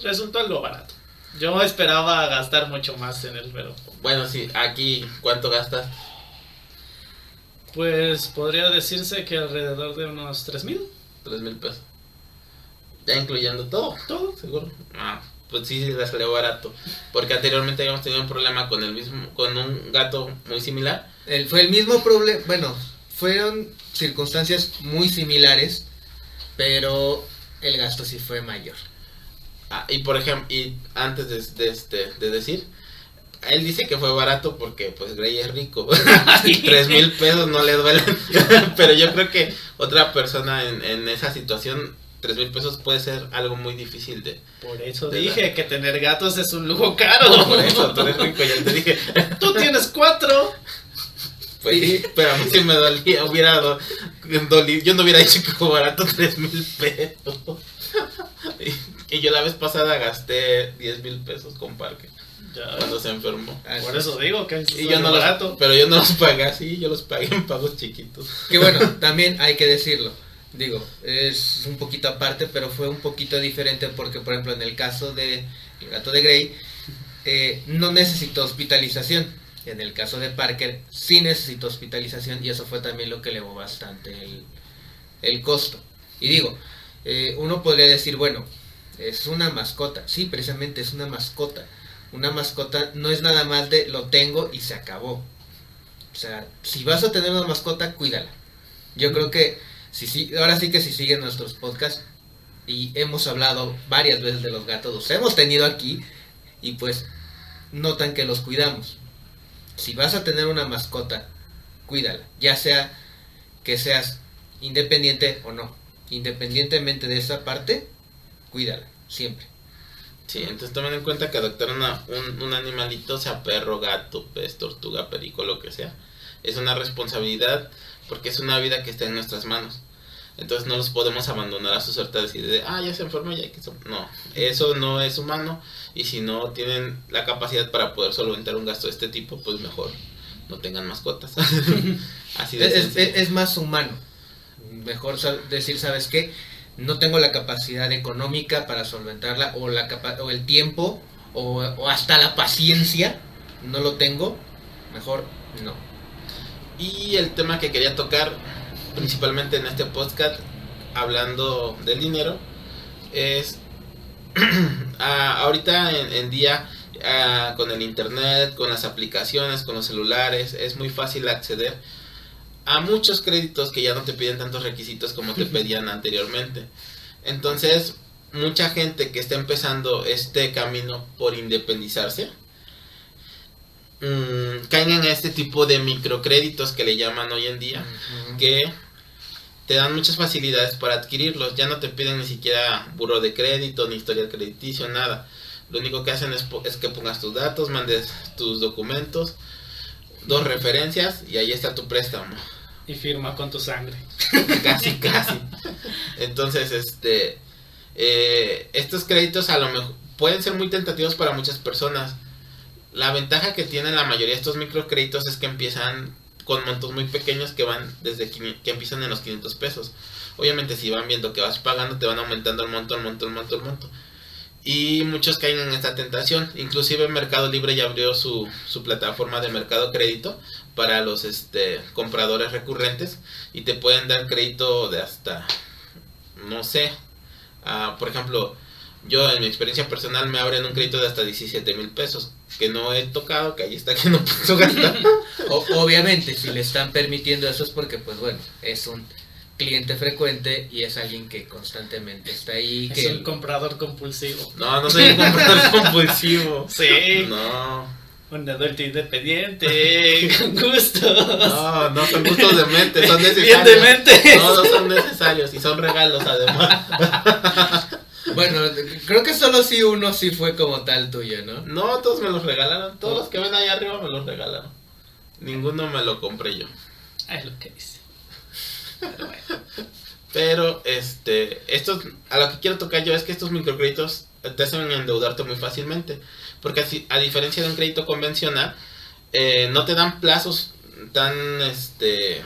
resultó algo barato. Yo esperaba gastar mucho más en él, pero
Bueno, sí, aquí, ¿cuánto gastas?
pues podría decirse que alrededor de unos 3 mil,
Tres mil pesos. Ya incluyendo todo.
todo.
Seguro. Ah, pues sí, le salió barato. Porque anteriormente habíamos tenido un problema con el mismo, con un gato muy similar.
el- fue el mismo problema, bueno, fueron circunstancias muy similares, pero el gasto sí fue mayor.
Ah, y por ejemplo, y antes de, de este, de decir, él dice que fue barato porque pues Grey es rico. Tres mil pesos no le duelen. Pero yo creo que otra persona en, en esa situación, tres mil pesos puede ser algo muy difícil de...
Por eso
De
dije que tener gatos es un lujo caro.
Por eso, tú eres rico, ya te dije.
Tú tienes cuatro.
Pues sí, pero a mí sí me dolía, hubiera do- dolido, yo no hubiera dicho que fue barato tres mil pesos. Y, y yo la vez pasada gasté 10 mil pesos con Parque
Ya,
cuando se enfermó.
Así
por eso digo que es
Y yo no los,
barato.
pero yo no los pagué así, yo los pagué en pagos chiquitos.
Que bueno, también hay que decirlo. Digo, es un poquito aparte, pero fue un poquito diferente porque, por ejemplo, en el caso de el gato de Grey, eh, no necesitó hospitalización. En el caso de Parker, sí necesitó hospitalización y eso fue también lo que elevó bastante el, el costo. Y digo, eh, uno podría decir, bueno, es una mascota. Sí, precisamente es una mascota. Una mascota no es nada más de lo tengo y se acabó. O sea, si vas a tener una mascota, cuídala. Yo creo que si sí, ahora sí que si siguen nuestros podcasts y hemos hablado varias veces de los gatos, los hemos tenido aquí y pues notan que los cuidamos. Si vas a tener una mascota, cuídala, ya sea que seas independiente o no. Independientemente de esa parte, cuídala, siempre.
Sí, entonces tomen en cuenta que adoptar un animalito, sea perro, gato, pez, tortuga, perico, lo que sea, es una responsabilidad porque es una vida que está en nuestras manos. Entonces no los podemos abandonar a su suerte decir de, ah, ya se enfermó, ya hay que... so-". No, eso no es humano y si no tienen la capacidad para poder solventar un gasto de este tipo, pues mejor no tengan mascotas. Así de
Es, es- más humano. Mejor decir, ¿sabes qué? No tengo la capacidad económica para solventarla o, la capa- o el tiempo o, o hasta la paciencia. No lo tengo. Mejor no.
Y el tema que quería tocar, principalmente en este podcast, hablando del dinero, es ah, ahorita en, en día ah, con el internet, con las aplicaciones, con los celulares, es muy fácil acceder a muchos créditos que ya no te piden tantos requisitos como te pedían anteriormente. Entonces, mucha gente que está empezando este camino por independizarse, mm, caen en este tipo de microcréditos que le llaman hoy en día, que te dan muchas facilidades para adquirirlos. Ya no te piden ni siquiera buro de crédito, ni historial crediticio, nada. Lo único que hacen es, que pongas tus datos, mandes tus documentos, dos referencias y ahí está tu préstamo.
Y firma con tu sangre.
casi, casi. Entonces, este, eh, estos créditos a lo mejor pueden ser muy tentativos para muchas personas. La ventaja que tienen la mayoría de estos microcréditos es que empiezan con montos muy pequeños que van desde que empiezan en los 500 pesos. Obviamente si van viendo que vas pagando te van aumentando el monto, el monto, el monto, el monto. Y muchos caen en esta tentación. Inclusive Mercado Libre ya abrió su, su plataforma de mercado crédito para los este, compradores recurrentes y te pueden dar crédito de hasta, no sé, ah, por ejemplo, yo en mi experiencia personal me abren un crédito de hasta 17 mil pesos que no he tocado, que ahí está que no puedo gastar.
O- obviamente, si le están permitiendo eso es porque, pues bueno, es un cliente frecuente y es alguien que constantemente está ahí.
Es
que
un comprador compulsivo.
No, no soy un comprador compulsivo.
Sí.
No.
Un adulto independiente, con gusto.
No, no son gustos de mente, son
Bien
necesarios.
de mente.
No, no son necesarios y son regalos además.
Bueno, creo que solo sí uno sí fue como tal tuyo, ¿no?
No, todos me los regalaron. Todos los que ven ahí arriba me los regalaron. Ninguno me lo compré yo.
Es lo que dice. Pero bueno.
Pero, este, estos, a lo que quiero tocar yo es que estos microcréditos te hacen endeudarte muy fácilmente. Porque así, a diferencia de un crédito convencional, eh, no te dan plazos tan, este,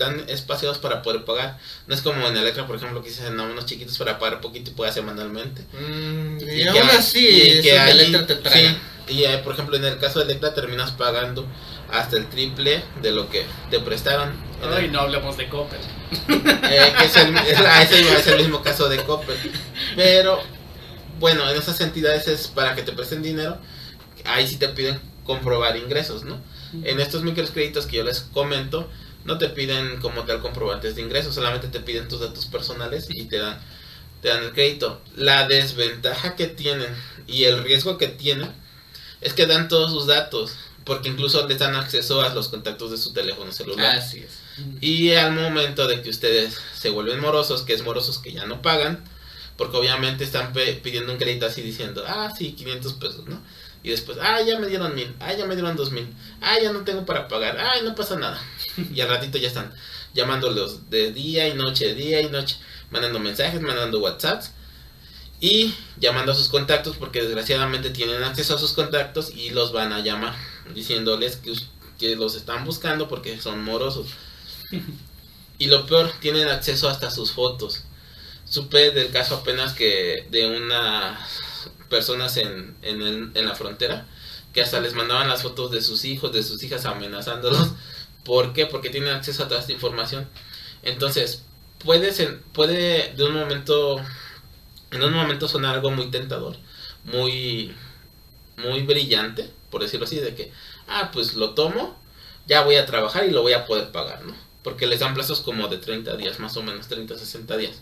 tan espaciados para poder pagar. No es como en Electra, por ejemplo, que dicen, no, unos chiquitos para pagar poquito y puede hacer manualmente.
Mm, y,
que
aún
hay-
así,
y que ahí-
Electra te tragan.
sí, y eh, por ejemplo, en el caso de Electra terminas pagando hasta el triple de lo que te prestaron. En el-
Ay, no hablemos de Copper.
eh, que es el, es la- iba a ser el mismo caso de Copper. Pero, bueno, en esas entidades es para que te presten dinero. Ahí sí te piden comprobar ingresos, ¿no? En estos microcréditos que yo les comento, no te piden como tal comprobantes de ingresos, solamente te piden tus datos personales y te dan, te dan el crédito. La desventaja que tienen y el riesgo que tienen es que dan todos sus datos, porque incluso les dan acceso a los contactos de su teléfono celular.
Así es.
Y al momento de que ustedes se vuelven morosos, que es morosos que ya no pagan, porque obviamente están pidiendo un crédito así diciendo, ah, sí, 500 pesos, ¿no? Y después, ah, ya me dieron mil, ah, ya me dieron dos mil, ah, ya no tengo para pagar, ay, no pasa nada. Y al ratito ya están llamándolos de día y noche, día y noche, mandando mensajes, mandando WhatsApps y llamando a sus contactos porque desgraciadamente tienen acceso a sus contactos y los van a llamar diciéndoles que, que los están buscando porque son morosos. Y lo peor, tienen acceso hasta a sus fotos. Supe del caso apenas que de unas personas en, en, la frontera que hasta les mandaban las fotos de sus hijos, de sus hijas amenazándolos. ¿Por qué? Porque tienen acceso a toda esta información. Entonces, puede, ser- puede de un momento, en un momento sonar algo muy tentador, muy, muy brillante, por decirlo así, de que, ah, pues lo tomo, ya voy a trabajar y lo voy a poder pagar, ¿no? Porque les dan plazos como de 30 días, más o menos, 30, 60 días.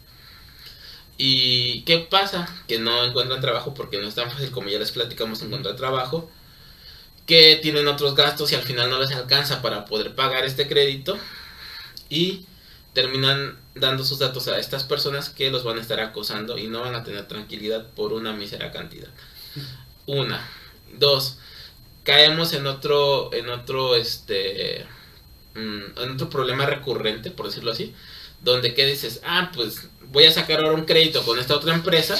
¿Y qué pasa? Que no encuentran trabajo porque no es tan fácil como ya les platicamos encontrar trabajo. Que tienen otros gastos y al final no les alcanza para poder pagar este crédito. Y terminan dando sus datos a estas personas que los van a estar acosando y no van a tener tranquilidad por una mísera cantidad. Una. Dos. Caemos en otro, en otro, este, mm, en otro problema recurrente, por decirlo así, donde que dices, ah, pues voy a sacar ahora un crédito con esta otra empresa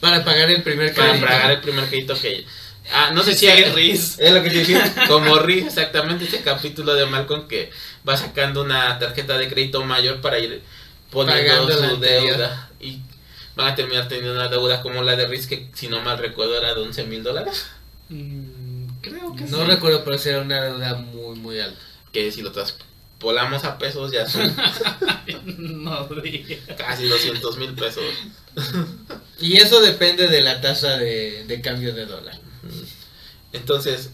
Para pagar el primer
para
crédito.
pagar el primer crédito que... Ah, no sé si...
Sí, Riz.
Es lo que te decía, como Riz, exactamente ese capítulo de Malcolm que va sacando una tarjeta de crédito mayor para ir poniendo
Pagando
su
anterior.
deuda. Y van a terminar teniendo una deuda como la de Riz, que si no mal recuerdo era de 11 mil dólares.
Mm, creo que
No
sí.
recuerdo, pero sí era una deuda muy, muy alta.
Que si lo traspolamos a pesos ya son
no digas.
casi 200 mil pesos.
Y eso depende de la tasa de, de cambio de dólar.
Entonces,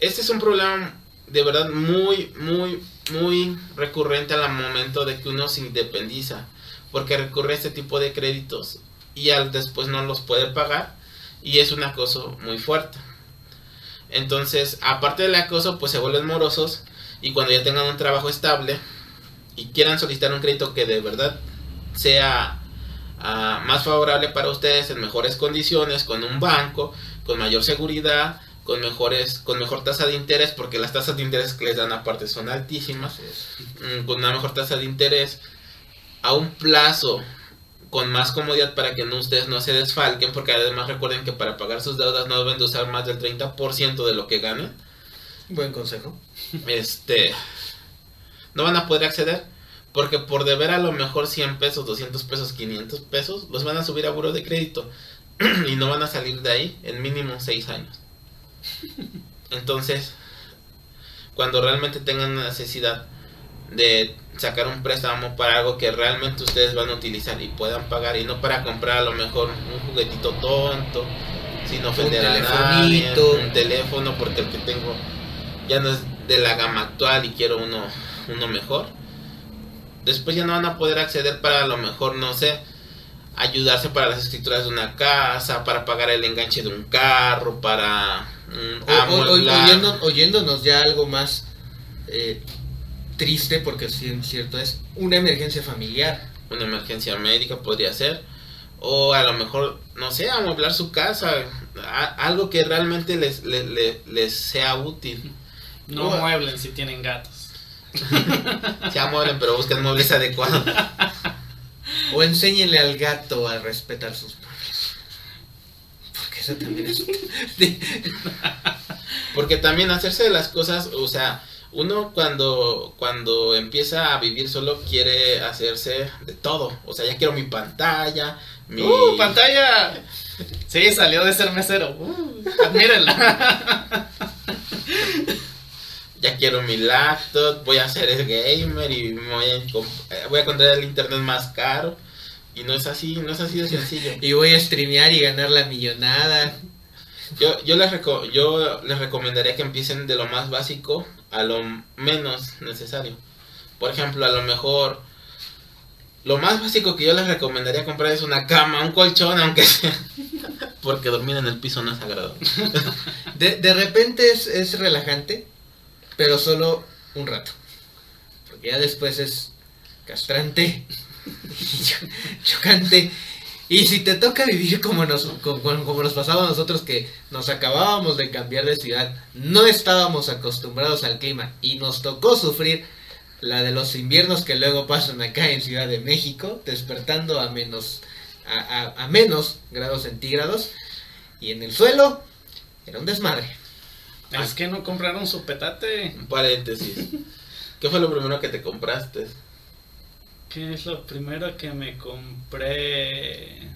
este es un problema de verdad muy, muy, muy recurrente al momento de que uno se independiza. Porque recurre a este tipo de créditos y al después no los puede pagar. Y es un acoso muy fuerte. Entonces, aparte del acoso, pues se vuelven morosos. Y cuando ya tengan un trabajo estable y quieran solicitar un crédito que de verdad sea ah, más favorable para ustedes en mejores condiciones, con un banco, con mayor seguridad, con mejores, con mejor tasa de interés, porque las tasas de interés que les dan aparte son altísimas, mm, con una mejor tasa de interés, a un plazo con más comodidad para que no, ustedes no se desfalquen, porque además recuerden que para pagar sus deudas no deben de usar más del 30% de lo que ganen,
Buen consejo.
Este, no van a poder acceder. Porque por deber a lo mejor 100 pesos, 200 pesos, 500 pesos, los van a subir a buro de crédito. y no van a salir de ahí en mínimo 6 años. Entonces, cuando realmente tengan necesidad de sacar un préstamo para algo que realmente ustedes van a utilizar y puedan pagar y no para comprar a lo mejor un juguetito tonto sin ofender a nadie, un teléfono porque el que tengo ya no es de la gama actual y quiero uno uno mejor. Después ya no van a poder acceder para a lo mejor, no sé, ayudarse para las escrituras de una casa, para pagar el enganche de un carro, para mm,
O- oyéndonos ya algo más eh, triste, porque sí, es cierto, es una emergencia familiar.
una emergencia médica podría ser. O a lo mejor no sé amueblar su casa a- algo que realmente les, le- le- les sea útil
No mueblen si tienen gatos.
se amueblen pero busquen muebles adecuados
O enséñenle al gato a respetar sus muebles. Porque eso también es...
Porque también hacerse de las cosas o sea uno cuando cuando empieza a vivir solo quiere hacerse de todo o sea ya quiero mi pantalla mi
¡Uh, pantalla! Sí, salió de ser mesero. Uh, admírenla.
ya quiero mi laptop, voy a ser el gamer y me voy a, eh, voy a encontrar el internet más caro. Y no es así, no es así de sencillo.
Y voy a streamear y ganar la millonada.
Yo, yo, les reco- yo les recomendaría que empiecen de lo más básico a lo menos necesario. Por ejemplo, a lo mejor lo más básico que yo les recomendaría comprar es una cama, un colchón, aunque sea. Porque dormir en el piso no es agradable.
De, de repente es, es relajante, pero solo un rato. Porque ya después es castrante, chocante. Y si te toca vivir como nos, como, nos pasaba a nosotros, que nos acabábamos de cambiar de ciudad, no estábamos acostumbrados al clima y nos tocó sufrir la de los inviernos que luego pasan acá en Ciudad de México, despertando a menos, a- a menos grados centígrados. Y en el suelo era un desmadre.
Es que no compraron su petate.
Paréntesis. ¿Qué fue lo primero que te compraste?
¿Qué es lo primero que me compré?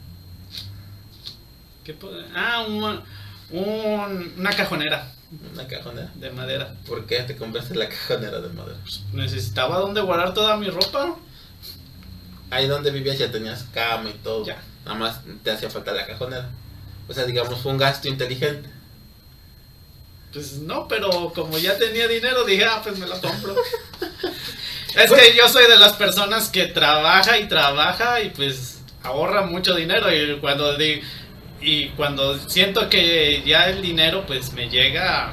¿Qué ah, un, un- una cajonera
Una cajonera.
de madera.
¿Por qué te compraste la cajonera de madera?
Necesitaba donde guardar toda mi ropa.
Ahí donde vivías ya tenías cama y todo.
Ya.
Nada más te hacía falta la cajonera. O sea, digamos, fue un gasto inteligente.
Pues no, pero como ya tenía dinero, dije, ah, pues me la compro. es que yo soy de las personas que trabaja y trabaja y pues ahorra mucho dinero y cuando di- y cuando siento que ya el dinero pues me llega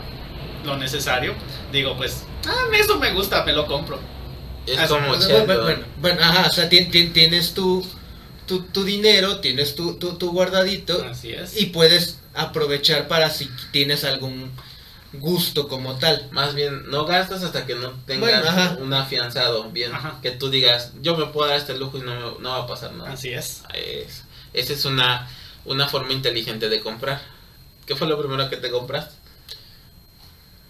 lo necesario, digo pues, ah, eso me gusta, me lo compro.
Es como
Bueno, ajá, o sea, tien- tien- tienes tu, tu, tu dinero, tienes tu, tu, tu guardadito
Así es.
y puedes aprovechar para si tienes algún gusto como tal.
Más bien, no gastas hasta que no tengas
Bueno,
un afianzado. Bien,
Ajá.
que tú digas, yo me puedo dar este lujo y no, me- no va a pasar nada.
Así es.
Es- esa es una, una forma inteligente de comprar. ¿Qué fue lo primero que te compraste?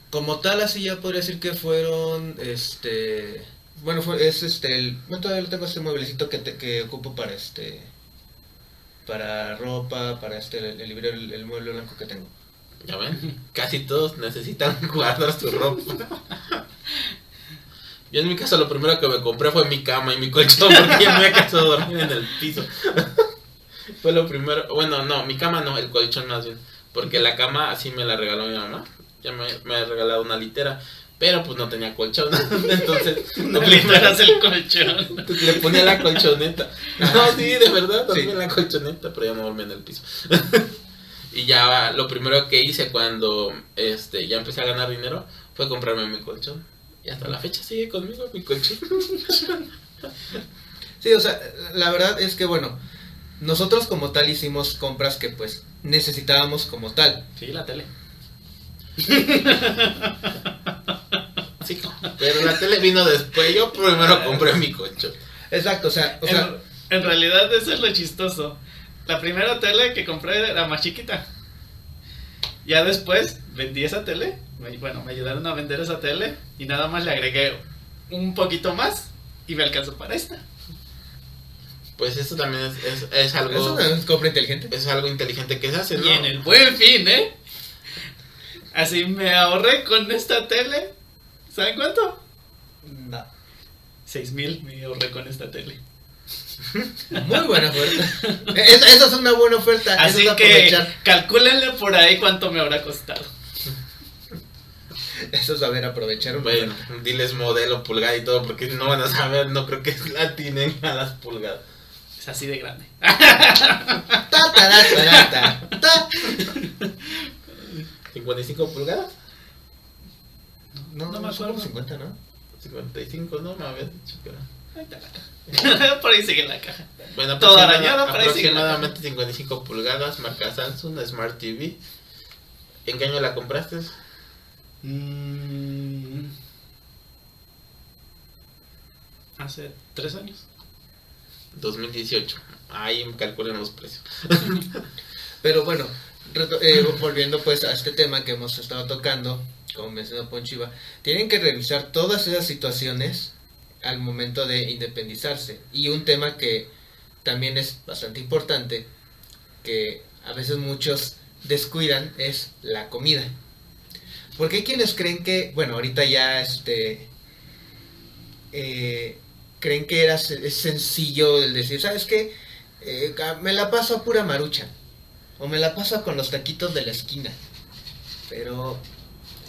Como tal, así ya podría decir que fueron, este, bueno, fue, es este, el, bueno, todavía lo tengo este mueblecito que, te- que ocupo para este, para ropa, para este, el, el librero, el, el mueble blanco que tengo.
Ya ven, casi todos necesitan guardar su ropa. Yo en mi caso lo primero que me compré fue mi cama y mi colchón porque ya me había cansado de dormir en el piso. fue lo primero, bueno, no, mi cama no, el colchón más bien, porque la cama así me la regaló mi mamá. Ya me, me ha regalado una litera, pero pues no tenía colchón. Entonces,
No le el colchón.
le ponía la colchoneta. No, sí, de verdad, dormí
Sí.
en la colchoneta, pero ya no dormí en el piso. Y ya lo primero que hice cuando este ya empecé a ganar dinero fue comprarme mi colchón. Y hasta la fecha sigue conmigo mi colchón.
Sí, o sea, la verdad es que bueno, nosotros como tal hicimos compras que pues necesitábamos como tal.
Sí, la tele.
Sí, pero la tele vino después. Yo primero compré mi colchón.
Exacto, o sea, o sea,
en, en realidad eso es lo chistoso. La primera tele que compré era más chiquita. Ya después vendí esa tele. me- Bueno, me ayudaron a vender esa tele y nada más le agregué un poquito más y me alcanzó para esta.
Pues eso también es, es, es
es
algo
compra inteligente.
es algo inteligente que se hace, ¿no?
Y en el buen fin, ¿eh? Así me ahorré con esta tele. ¿Saben cuánto?
No.
Seis mil me ahorré con esta tele.
Muy buena oferta. Esa, esa es una buena oferta.
Así
es
que calcúlenle por ahí cuánto me habrá costado.
Eso es saber aprovechar un
Bueno, diles modelo, pulgada y todo, porque no van a saber, no creo que la tienen a las pulgadas.
Es así de grande.
Ta, ta, ta, ta, ta, ta.
55 pulgadas,
No,
No me
no, como
acuerdo.
50, ¿no?
55, no me habías dicho que era.
Por ahí sigue la caja.
Bueno,
Todo
aproximada-
arañado, pero ahí sigue la
aproximadamente 55 pulgadas, marca Samsung, Smart TV. ¿En qué año la compraste?
Mm. Hace tres años.
2018. Ahí calculen los precios.
Pero bueno, eh, volviendo pues a este tema que hemos estado tocando, como mencionó Ponchiva, tienen que revisar todas esas situaciones al momento de independizarse. Y un tema que también es bastante importante, que a veces muchos descuidan, es la comida. Porque hay quienes creen que, bueno, ahorita ya este... eh, creen que era es sencillo el decir, ¿sabes qué? Eh, me la paso a pura marucha. O me la paso con los taquitos de la esquina. Pero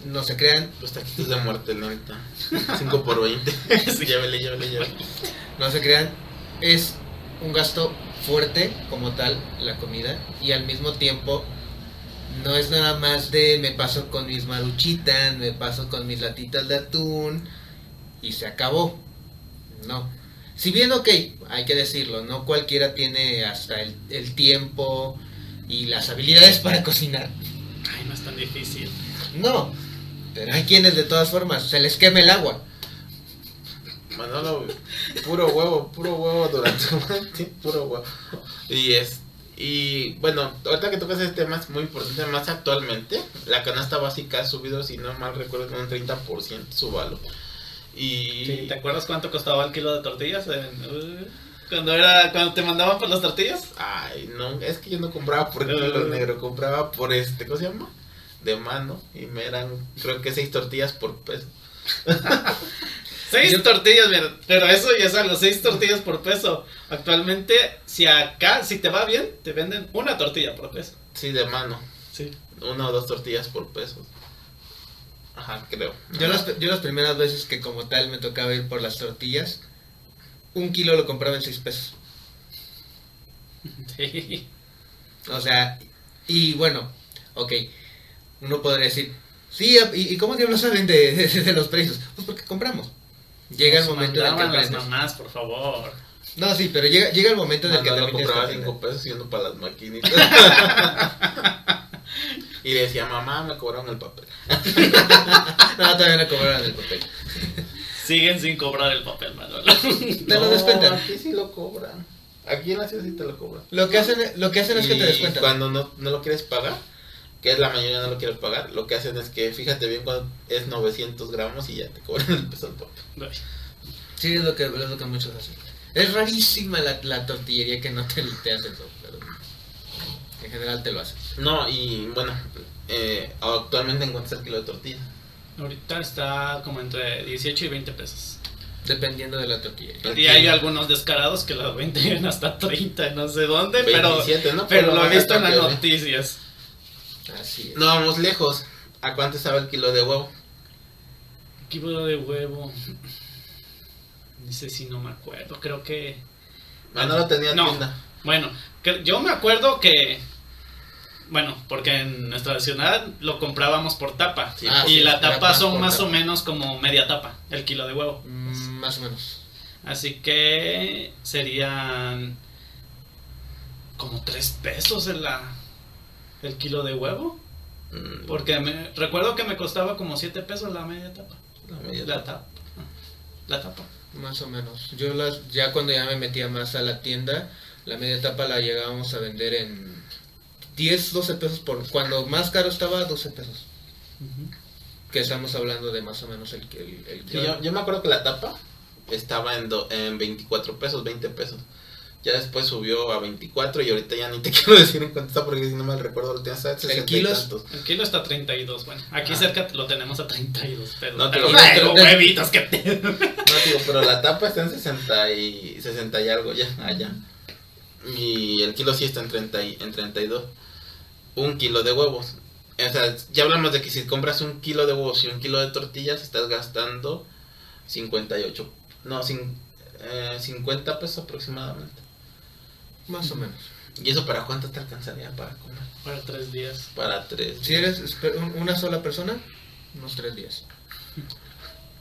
no se crean,
Los taquitos de muerte lenta. 5 por 20.
Sí.
llévele, llévele, llévele.
no se crean. Es un gasto fuerte como tal la comida. Y al mismo tiempo no es nada más de me paso con mis maruchitas, me paso con mis latitas de atún y se acabó. No. Si bien, ok, hay que decirlo, no cualquiera tiene hasta el, el tiempo y las habilidades para cocinar.
Ay, no es tan difícil.
No, pero hay quienes de todas formas se les quema el agua.
Manolo, puro huevo, puro huevo durante puro huevo. Y es y bueno, ahorita que tocas este tema es muy importante, más actualmente, la canasta básica ha subido, si no mal recuerdo, un 30% su valor. Y
Sí, ¿Te acuerdas cuánto costaba el kilo de tortillas? en- uh, cuando era cuando te mandaban por las tortillas.
Ay, no, es que yo no compraba por el kilo negro, compraba por este, ¿cómo se llama? De mano, y me eran, creo que seis tortillas por peso.
Seis
Yo-
tortillas, mira, pero eso ya es algo, seis tortillas por peso. Actualmente, si acá, si te va bien, te venden una tortilla por peso.
Sí, de mano,
Sí.
una o dos tortillas por peso. Ajá, creo.
Yo las, yo las primeras veces que como tal me tocaba ir por las tortillas, un kilo lo compraba en seis pesos.
Sí.
O sea, y bueno, ok, uno podría decir, sí, ¿y, y cómo diablos saben de, de- de los precios? Pues porque compramos. Llega el
Nos
momento en el que
mandaban las
aprendes.
mamás, por favor.
No, sí, pero llega, llega el momento en el que también
compraba
tienes que
5 pesos yendo para las maquinitas. y decía, mamá, me cobraron el papel.
No, todavía no cobraron el papel.
Siguen sin cobrar el papel, Manolo.
Te lo descuentan.
Aquí sí lo cobran. Aquí en la ciudad sí te lo cobran.
Lo que hacen, lo que hacen es que te descuentan.
Cuando no, no lo quieres pagar, que es la mayoría no lo quiere pagar, lo que hacen es que fíjate bien cuando es 900 gramos y ya te cobran el peso del papel.
Sí, es lo que, es lo que muchos hacen. Es rarísima la, la tortillería que no te, te hace eso, pero en general te lo hacen.
No, y bueno, eh, actualmente encuentras el kilo de tortilla.
Ahorita está como entre 18 y 20 pesos.
Dependiendo de la tortillería.
Y hay algunos descarados que las venden hasta 30, no sé dónde, pero,
27, ¿no?
pero lo he visto en las noticias.
Así es.
No vamos lejos. ¿A cuánto estaba el kilo de huevo?
Kilo de huevo. Dice si no me acuerdo, creo que...
Ah, no lo tenía en
No.
tienda.
Bueno, yo me acuerdo que... Bueno, porque en nuestra ciudad lo comprábamos por tapa.
Sí,
Ah,
y
sí,
la tapa son más
tapa.
o menos como media tapa, el kilo de huevo.
Mm, más o menos.
Así que serían como 3 pesos en la, el kilo de huevo.
Mm,
Porque me, recuerdo que me costaba como 7 pesos la media tapa.
la media
La
tapa.
tapa. La tapa.
Más o menos. Yo las, ya cuando ya me metía más a la tienda, la media tapa la llegábamos a vender en 10, 12 pesos por... Cuando más caro estaba, 12 pesos. Que estamos hablando de más o menos el que... El, el
Sí, yo, yo me acuerdo que la tapa estaba en, do- en 24 pesos, 20 pesos. Ya después subió a 24 y ahorita ya ni te quiero decir en cuánto está porque si no me recuerdo lo tienes a 60
kilo
y
es-
tantos.
El kilo está a 32. Bueno, aquí
Ah.
cerca lo tenemos a 32 pesos.
No,
pero,
pero-
pero
pero-
huevitos que te...
No digo, pero la tapa está en 60 y 60 y algo ya, allá. Y el kilo sí está en 30 y, en 32. Un kilo de huevos. O sea, ya hablamos de que si compras un kilo de huevos y un kilo de tortillas, estás gastando 58, no, cin- eh, 50 pesos aproximadamente.
Más o menos.
¿Y eso para cuánto te alcanzaría para comer?
Para tres días.
Para tres.
Si eres una sola persona, unos tres días.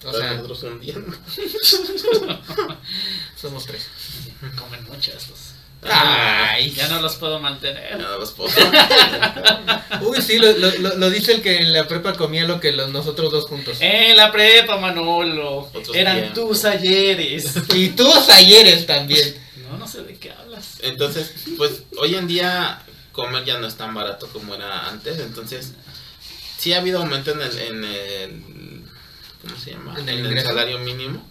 O
para
sea,
nosotros un día.
somos tres.
Comen mucho estos.
Ay,
Ya no los puedo mantener.
Nada más puedo.
Uy, sí, lo, lo- lo- lo dice el que en la prepa comía lo que los, nosotros dos juntos.
En la prepa, Manolo.
Otros
Eran tus ayeres.
Y tú ayeres también.
No, no sé de qué hablas.
Entonces, pues hoy en día comer ya no es tan barato como era antes. Entonces, sí ha habido aumento en el, en el ¿cómo se llama?
En el
En el
ingreso.
salario mínimo,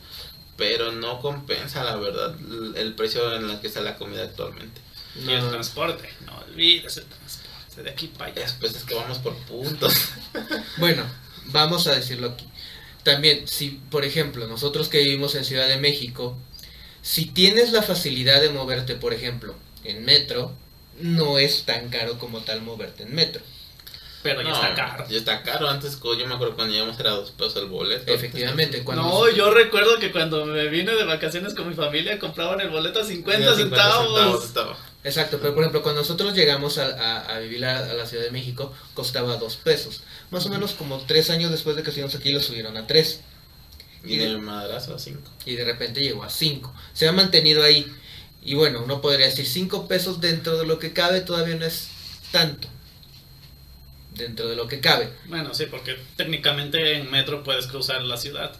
pero no compensa, la verdad, el- el precio en el que está la comida actualmente.
Y el transporte. No olvides el transporte. De aquí para allá.
Es, pues es que vamos por puntos.
Bueno, vamos a decirlo aquí. También, si por ejemplo nosotros que vivimos en Ciudad de México, si tienes la facilidad de moverte, por ejemplo, en metro, no es tan caro como tal moverte en metro.
Pero ya
No,
está caro.
Ya está caro. Antes, yo me acuerdo cuando llegamos era dos pesos el boleto.
Efectivamente, cuando
No, yo recuerdo que cuando me vine de vacaciones con mi familia compraban el boleto a 50
Ya
centavos.
estaba.
Exacto, pero por ejemplo, cuando nosotros llegamos a, a- a vivir a, a la Ciudad de México, costaba dos pesos. Más o menos como tres años después de que estuvimos aquí, lo subieron a tres.
Y de madrazo a cinco.
y de repente llegó a 5. Se ha mantenido ahí. Y bueno, uno podría decir 5 pesos dentro de lo que cabe todavía no es tanto. Dentro de lo que cabe.
Bueno, sí, porque técnicamente en metro puedes cruzar la ciudad.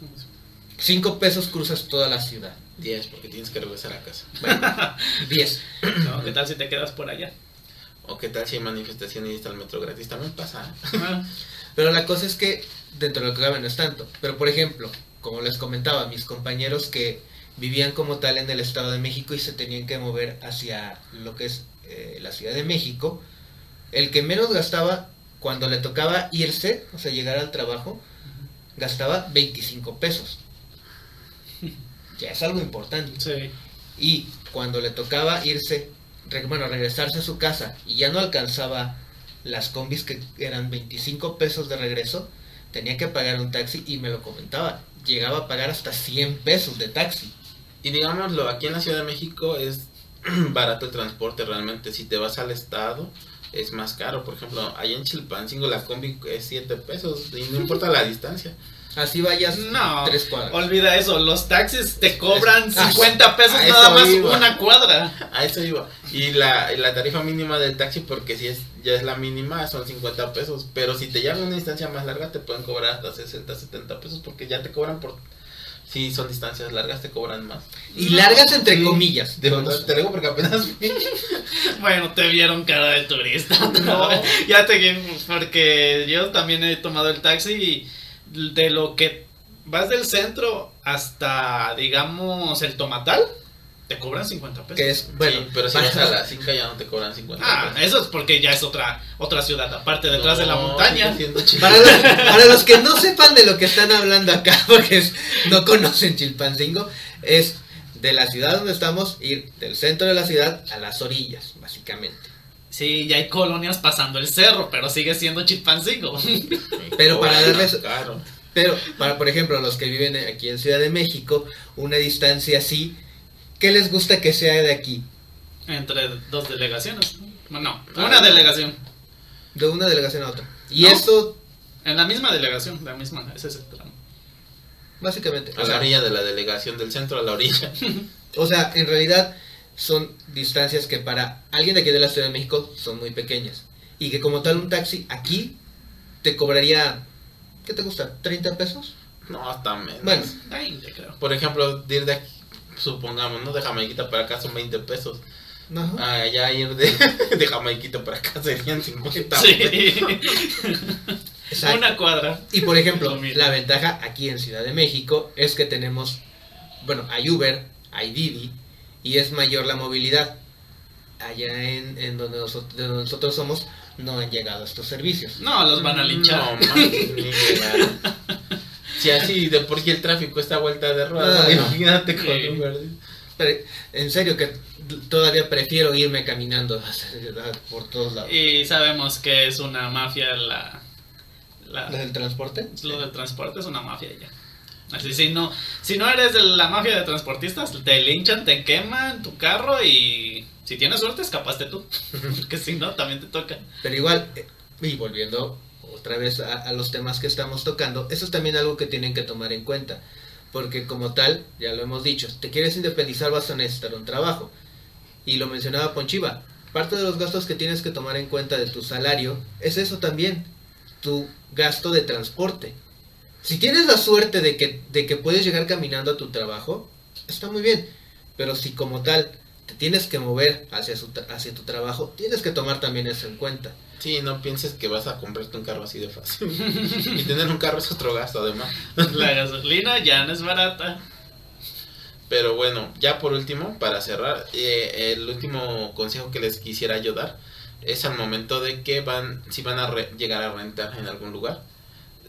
5 pesos cruzas toda la ciudad.
Diez, porque tienes que regresar a casa.
10.
¿no? ¿Qué tal si te quedas por allá?
O qué tal si hay manifestación y está el metro gratis. También pasa. ¿eh?
Ah,
Pero la cosa es que dentro de lo que cabe no es tanto. Pero por ejemplo, como les comentaba, mis compañeros que vivían como tal en el Estado de México y se tenían que mover hacia lo que es eh, la Ciudad de México, el que menos gastaba cuando le tocaba irse, o sea, llegar al trabajo, gastaba 25 pesos. Ya es algo importante.
Sí.
Y cuando le tocaba irse, bueno, regresarse a su casa y ya no alcanzaba las combis que eran 25 pesos de regreso, tenía que pagar un taxi y me lo comentaba. Llegaba a pagar hasta 100 pesos de taxi.
Y digámoslo, aquí en la Ciudad de México es barato el transporte realmente. Si te vas al estado, es más caro. Por ejemplo, allá en Chilpancingo la combi es 7 pesos y no importa la distancia.
Así vayas
No,
tres cuadras.
olvida eso. Los taxis te cobran
Ah,
50 pesos nada más
iba.
una cuadra.
A eso iba. Y la, y la tarifa mínima del taxi, porque si es ya es la mínima, son 50 pesos. Pero si te llaman a una distancia más larga, te pueden cobrar hasta 60, 70 pesos, porque ya te cobran por... Si son distancias largas, te cobran más.
Y largas entre
Sí,
comillas.
De verdad, te digo porque apenas.
Bueno, te vieron cara de turista.
No.
ya te porque yo también he tomado el taxi y de lo que vas del centro hasta, digamos, el tomatal, te cobran 50 pesos.
Que es, bueno,
Sí, pero si vas a la 5 ya no te cobran 50
Ah,
pesos.
eso es porque ya es otra otra ciudad aparte detrás de la montaña.
Para los, para los que no sepan de lo que están hablando acá, porque es- no conocen Chilpancingo, es de la ciudad donde estamos, ir del centro de la ciudad a las orillas, básicamente.
Sí, ya hay colonias pasando el cerro, pero sigue siendo Chilpancingo.
Pero para darles-
caro.
Pero para, por ejemplo, los que viven aquí en Ciudad de México, una distancia así, ¿qué les gusta que sea de aquí?
Entre dos delegaciones. Bueno, no,
Ah,
una delegación.
De una delegación a otra. Y
No.
eso,
En la misma delegación, la misma, ese es el tramo.
básicamente,
A
o
la
sea,
orilla de la delegación del centro a la orilla.
o sea, en realidad son distancias que para alguien de aquí de la Ciudad de México son muy pequeñas. Y que como tal un taxi aquí te cobraría, ¿qué te gusta? ¿30 pesos?
No, hasta menos.
Bueno,
20, creo.
Por ejemplo, de ir de aquí, supongamos, ¿no? De Jamaiquita para acá son 20 pesos.
ajá.
Ah, allá ir de, de Jamaiquita para acá serían 50
Sí.
Exacto.
Una cuadra.
Y por ejemplo, la ventaja aquí en Ciudad de México es que tenemos, bueno, hay Uber, hay Didi, y es mayor la movilidad. Allá en, en donde, nosotros, de donde nosotros somos, no han llegado estos servicios.
No, los van a linchar.
No, man. Si así de por sí el tráfico está a vuelta de ruedas,
Ay.
imagínate con
Sí.
Uber.
pre- en serio que todavía prefiero irme caminando por todos lados.
Y sabemos que es una mafia la... la
¿Lo del transporte?
lo del transporte es una mafia ya. Así si no, si no eres de la mafia de transportistas, te linchan, te queman tu carro y si tienes suerte escapaste tú. Porque si no, también te toca.
Pero igual, eh, y volviendo otra vez a, a los temas que estamos tocando, eso es también algo que tienen que tomar en cuenta. Porque como tal, ya lo hemos dicho, te quieres independizar vas a necesitar un trabajo. Y lo mencionaba Ponchiva, parte de los gastos que tienes que tomar en cuenta de tu salario es eso también, tu gasto de transporte. Si tienes la suerte de que, de que puedes llegar caminando a tu trabajo, está muy bien. Pero si como tal te tienes que mover hacia, su tra- hacia tu trabajo, tienes que tomar también eso en cuenta.
Sí, no pienses que vas a comprarte un carro así de fácil. y tener un carro es otro gasto además.
La gasolina ya no es barata.
Pero bueno, ya por último, para cerrar, eh, el último consejo que les quisiera yo dar es al momento de que van, si van a re- llegar a rentar en algún lugar,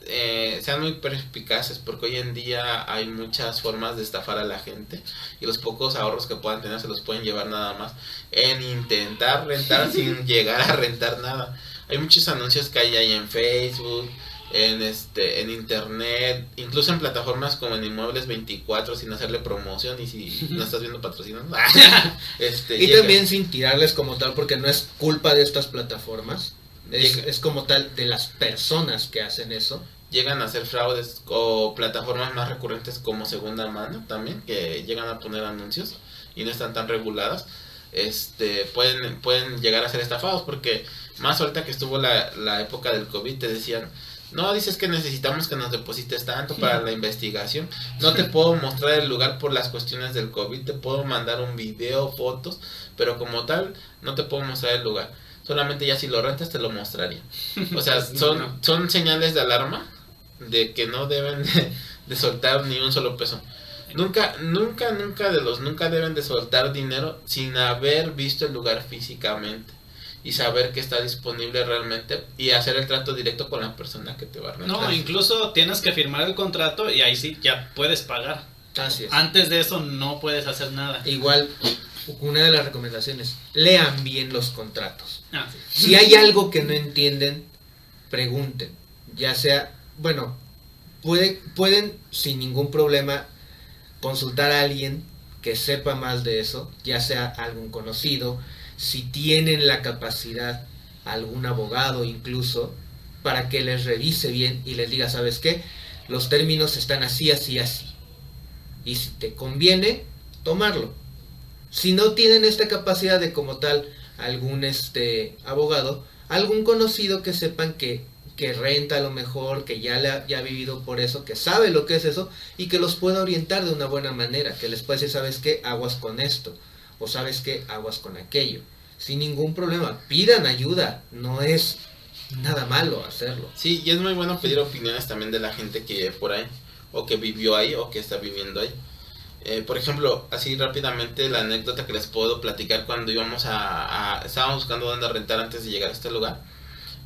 eh, sean muy perspicaces porque hoy en día hay muchas formas de estafar a la gente y los pocos ahorros que puedan tener se los pueden llevar nada más en intentar rentar sin llegar a rentar nada. Hay muchos anuncios que hay ahí en Facebook, en este en internet, incluso en plataformas como en Inmuebles 24 sin hacerle promoción y si no estás viendo patrocinos. este,
Y
llega.
también sin tirarles como tal, porque no es culpa de estas plataformas. Es como tal de las personas que hacen eso.
Llegan a hacer fraudes o plataformas más recurrentes como segunda mano también que llegan a poner anuncios y no están tan reguladas este pueden pueden llegar a ser estafados porque más ahorita que estuvo la, la época del COVID te decían no dices que necesitamos que nos deposites tanto para la investigación. No te puedo mostrar el lugar por las cuestiones del COVID te puedo mandar un video fotos pero como tal no te puedo mostrar el lugar. Solamente ya si lo rentas te lo mostraría o sea son son señales de alarma de que no deben de, de soltar ni un solo peso. Nunca, nunca, nunca de los nunca deben de soltar dinero sin haber visto el lugar físicamente y saber que está disponible realmente y hacer el trato directo con la persona que te va a rentar.
No, incluso tienes que firmar el contrato y ahí sí ya puedes pagar.
Así es.
Antes de eso no puedes hacer nada.
Igual, una de las recomendaciones, lean bien los contratos.
Ah, sí.
Si hay algo que no entienden, pregunten. Ya sea, bueno, puede- pueden sin ningún problema consultar a alguien que sepa más de eso, ya sea algún conocido, si tienen la capacidad, algún abogado incluso, para que les revise bien y les diga, ¿sabes qué? Los términos están así, así, así. Y si te conviene, tomarlo. Si no tienen esta capacidad de como tal algún este abogado, algún conocido que sepan que, que renta a lo mejor, que ya, le ha, ya ha vivido por eso, que sabe lo que es eso y que los pueda orientar de una buena manera, que les puede decir, sabes qué, aguas con esto, o sabes qué, aguas con aquello. Sin ningún problema, pidan ayuda, no es nada malo hacerlo.
Sí, y es muy bueno pedir opiniones también de la gente que por ahí, o que vivió ahí, o que está viviendo ahí. Eh, por ejemplo, así rápidamente la anécdota que les puedo platicar cuando íbamos a, a- estábamos buscando dónde rentar antes de llegar a este lugar.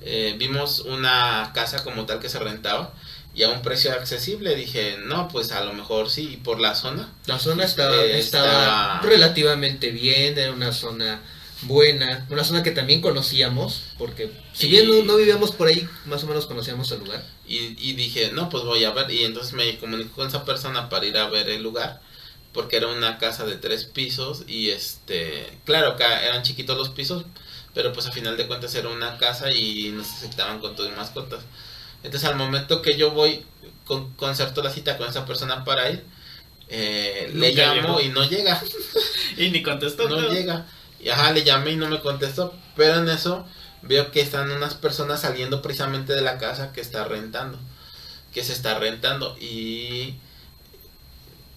Eh, vimos una casa como tal que se rentaba y a un precio accesible. Dije, no, pues a lo mejor sí, y por la zona.
La zona estaba,
Eh,
estaba
estaba-
relativamente bien, era una zona buena, una zona que también conocíamos, porque si
Y-
bien no, no vivíamos por ahí, más o menos conocíamos el lugar.
Y, y dije, no, pues voy a ver. Y entonces me comunico con esa persona para ir a ver el lugar. Porque era una casa de tres pisos. Y este, claro, que eran chiquitos los pisos. Pero pues a final de cuentas era una casa y nos aceptaban con todo y mascotas. Entonces al momento que yo voy, con, concerto la cita con esa persona para ir. eh, le llamo
llegó.
y no llega.
Y ni contestó.
No llega. Y ajá, le llamé y no me contestó. Pero en eso veo que están unas personas saliendo precisamente de la casa que está rentando. Que se está rentando. Y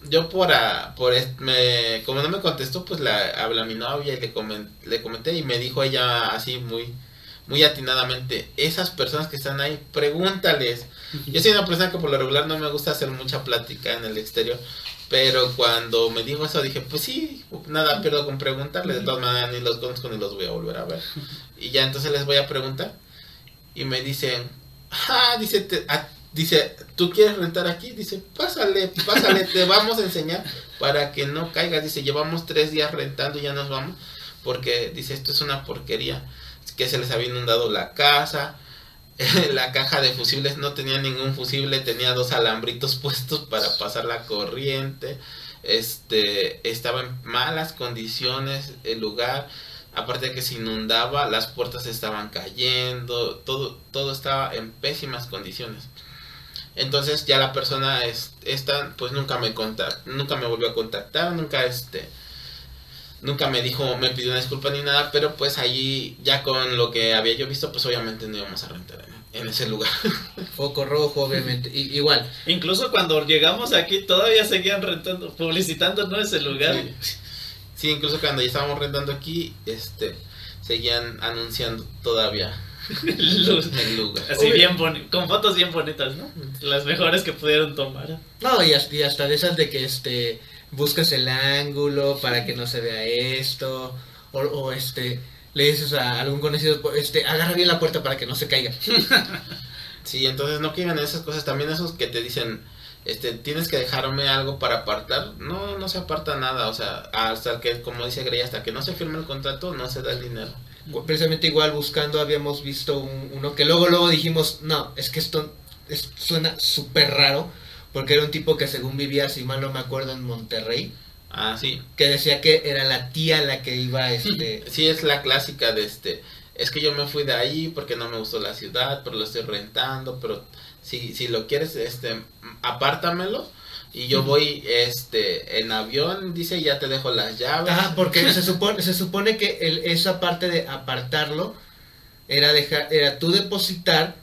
yo por, a- por me, como no me contestó, pues la habla mi novia y le, comen- le comenté y me dijo ella así muy, muy atinadamente, esas personas que están ahí, pregúntales. Yo soy una persona que por lo regular no me gusta hacer mucha plática en el exterior, pero cuando me dijo eso dije, pues sí, nada pierdo con preguntarles, de todas maneras ni los conozco ni los voy a volver a ver. Y ya entonces les voy a preguntar y me dicen, ah, dice, te- a- dice, ¿tú quieres rentar aquí? Dice, pásale, pásale, te vamos a enseñar para que no caigas. Dice, llevamos tres días rentando y ya nos vamos. Porque dice, esto es una porquería. Que se les había inundado la casa. La caja de fusibles no tenía ningún fusible, tenía dos alambritos puestos para pasar la corriente. Este estaba en malas condiciones el lugar aparte de que se inundaba, las puertas estaban cayendo, todo, todo estaba en pésimas condiciones. Entonces ya la persona es, esta pues nunca me contact, nunca me volvió a contactar, nunca este nunca me dijo, me pidió una disculpa ni nada, pero pues allí ya con lo que había yo visto, pues obviamente no íbamos a rentar en, ese lugar.
Foco rojo, obviamente, igual.
Incluso cuando llegamos aquí todavía seguían rentando, publicitando no ese lugar.
Sí, incluso cuando ya estábamos rentando aquí, este, seguían anunciando todavía
el lugar. Así bien con fotos bien bonitas, ¿no? Las mejores que pudieron tomar.
No, y hasta, y hasta de esas de que este buscas el ángulo para que no se vea esto o, o este le dices a algún conocido, este, agarra bien la puerta para que no se caiga.
sí, entonces no quieren esas cosas, también esos que te dicen, este, tienes que dejarme algo para apartar, no, no se aparta nada, o sea, hasta que, como dice Grey, hasta que no se firme el contrato, no se da el dinero.
Precisamente igual buscando habíamos visto uno que luego, luego dijimos, no, es que esto suena súper raro, porque era un tipo que según vivía, si mal no me acuerdo, en Monterrey.
Ah, sí.
Que decía que era la tía la que iba, este...
Sí, es la clásica de este, es que yo me fui de ahí porque no me gustó la ciudad, pero lo estoy rentando, pero si, si lo quieres, este, apártamelo. Y yo voy este en avión, dice, ya te dejo las llaves.
Ajá, porque se supone, se supone que el, esa parte de apartarlo era dejar, era tú depositar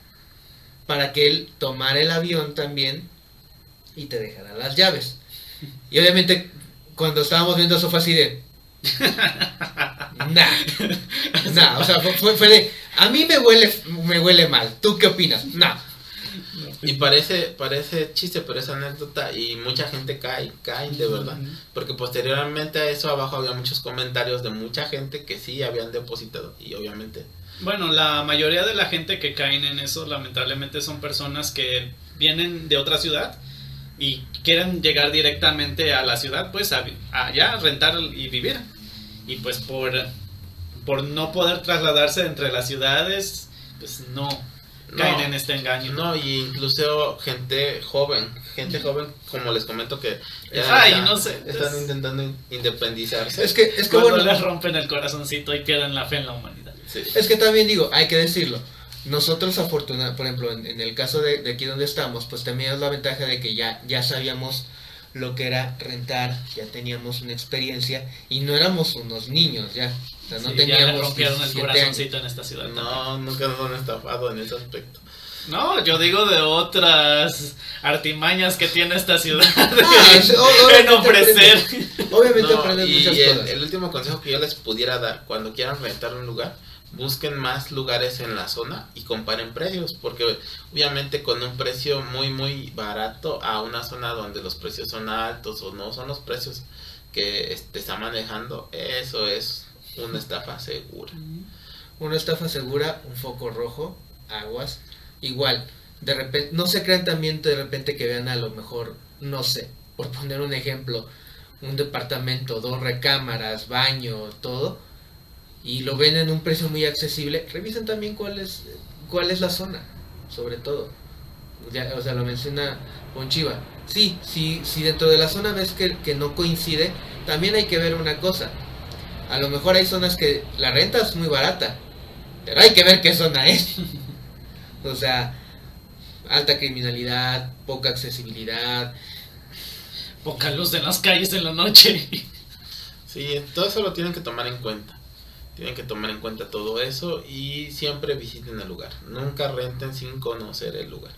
para que él tomara el avión también y te dejara las llaves. Y obviamente cuando estábamos viendo eso fue así de nah, nah, o sea, fue, fue de a mí me huele me huele mal. ¿Tú qué opinas? Nah.
Y parece, parece chiste, pero es anécdota y mucha gente cae, cae de verdad. Porque posteriormente a eso abajo había muchos comentarios de mucha gente que sí habían depositado y obviamente...
Bueno, la mayoría de la gente que caen en eso lamentablemente son personas que vienen de otra ciudad y quieren llegar directamente a la ciudad, pues allá rentar y vivir. Y pues por, por no poder trasladarse entre las ciudades, pues no, caen en este engaño.
No, y incluso gente joven, gente joven, como les comento que
ya no sé,
están intentando independizarse.
Es que, es que
bueno, les rompen el corazoncito y pierden la fe en la humanidad.
Es que también digo, hay que decirlo. Nosotros afortunadamente, por ejemplo, en, el caso de, de, aquí donde estamos, pues también es la ventaja de que ya, ya sabíamos lo que era rentar, ya teníamos una experiencia y no éramos unos niños ya. O sea, no teníamos.
Ya rompieron el corazoncito en esta ciudad.
No, nunca nos han estafado en ese aspecto.
No, yo digo de otras artimañas que tiene esta ciudad
ah,
en ofrecer.
obviamente no, y muchas
el,
cosas.
el último consejo que yo les pudiera dar cuando quieran rentar un lugar busquen más lugares en la zona y comparen precios, porque obviamente con un precio muy muy barato a una zona donde los precios son altos o no son los precios que te está manejando, eso es una estafa segura.
Una estafa segura, un foco rojo, aguas, igual, de repente, no se crean también de repente que vean a lo mejor, no sé, por poner un ejemplo, un departamento, dos recámaras, baño, todo, y lo ven en un precio muy accesible, revisen también cuál es, cuál es la zona, sobre todo. Ya, o sea, lo menciona Ponchiva. Sí, sí, si dentro de la zona ves que, que no coincide, también hay que ver una cosa. A lo mejor hay zonas que la renta es muy barata, pero hay que ver qué zona es. o sea, alta criminalidad, poca accesibilidad.
Poca luz en las calles en la noche.
sí, todo eso lo tienen que tomar en cuenta. Tienen que tomar en cuenta todo eso y siempre visiten el lugar. Nunca renten sin conocer el lugar.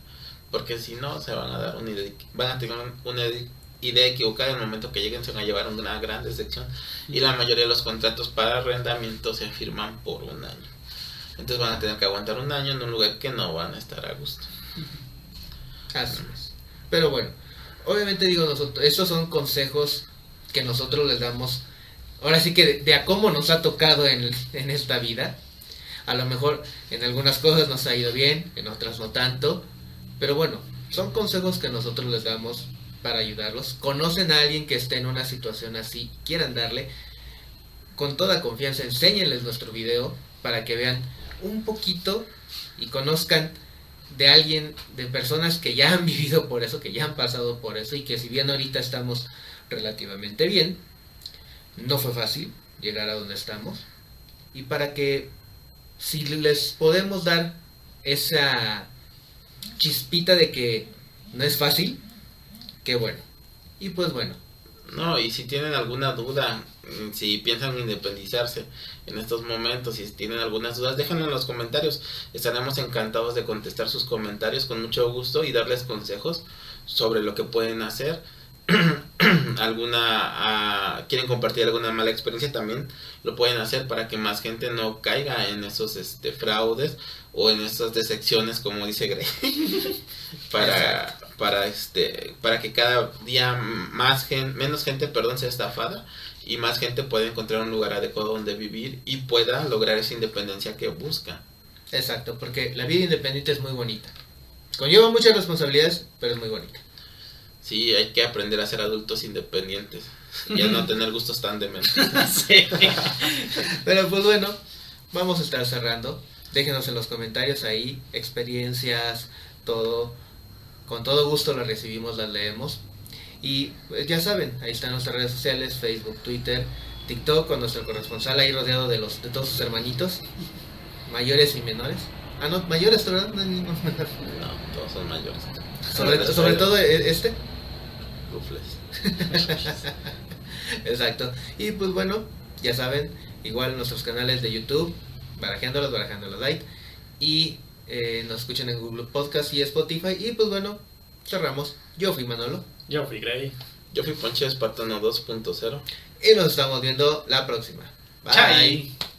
Porque si no, se van a dar una idea, van a tener una idea equivocada en el momento que lleguen, se van a llevar una gran decepción. Y la mayoría de los contratos para arrendamiento se firman por un año. Entonces van a tener que aguantar un año en un lugar que no van a estar a gusto.
Así es. Pero bueno, obviamente digo nosotros, estos son consejos que nosotros les damos ahora sí que de, a cómo nos ha tocado en, esta vida. A lo mejor en algunas cosas nos ha ido bien, en otras no tanto. Pero bueno, son consejos que nosotros les damos para ayudarlos. Conocen a alguien que esté en una situación así, quieran darle, con toda confianza, enséñenles nuestro video para que vean un poquito y conozcan de alguien, de personas que ya han vivido por eso, que ya han pasado por eso y que si bien ahorita estamos relativamente bien, no fue fácil llegar a donde estamos. Y para que si les podemos dar esa chispita de que no es fácil, qué bueno. Y pues bueno.
No, y si tienen alguna duda, mm, si piensan independizarse en estos momentos, si tienen algunas dudas, déjenlo en los comentarios. Estaremos encantados de contestar sus comentarios con mucho gusto y darles consejos sobre lo que pueden hacer. alguna quieren compartir alguna mala experiencia también lo pueden hacer para que más gente no caiga en esos este fraudes o en esas decepciones como dice Grey para para este para que cada día más gente menos gente perdón sea estafada y más gente pueda encontrar un lugar adecuado donde vivir y pueda lograr esa independencia que busca.
Exacto porque la vida independiente es muy bonita. Conlleva muchas responsabilidades pero es muy bonita
Sí, hay que aprender a ser adultos independientes y a no tener gustos tan dementes.
sí. Pero pues bueno, vamos a estar cerrando. Déjenos en los comentarios ahí experiencias, todo. Con todo gusto las recibimos, las leemos. Y pues, ya saben, ahí están nuestras redes sociales, Facebook, Twitter, TikTok, con nuestro corresponsal ahí rodeado de los de todos sus hermanitos, mayores y menores. Ah, no, mayores, ¿verdad? No,
no todos son mayores.
Sobre, sobre todo e, este.
Rufles.
Exacto. Y pues bueno, ya saben, igual nuestros canales de YouTube, Barajeándolos, Barajeándolos Light. Y eh, nos escuchan en Google Podcast y Spotify. Y pues bueno, cerramos. Yo fui Manolo.
Yo fui Gray.
Yo fui Poncho Espartano 2.0.
Y nos estamos viendo la próxima.
Bye.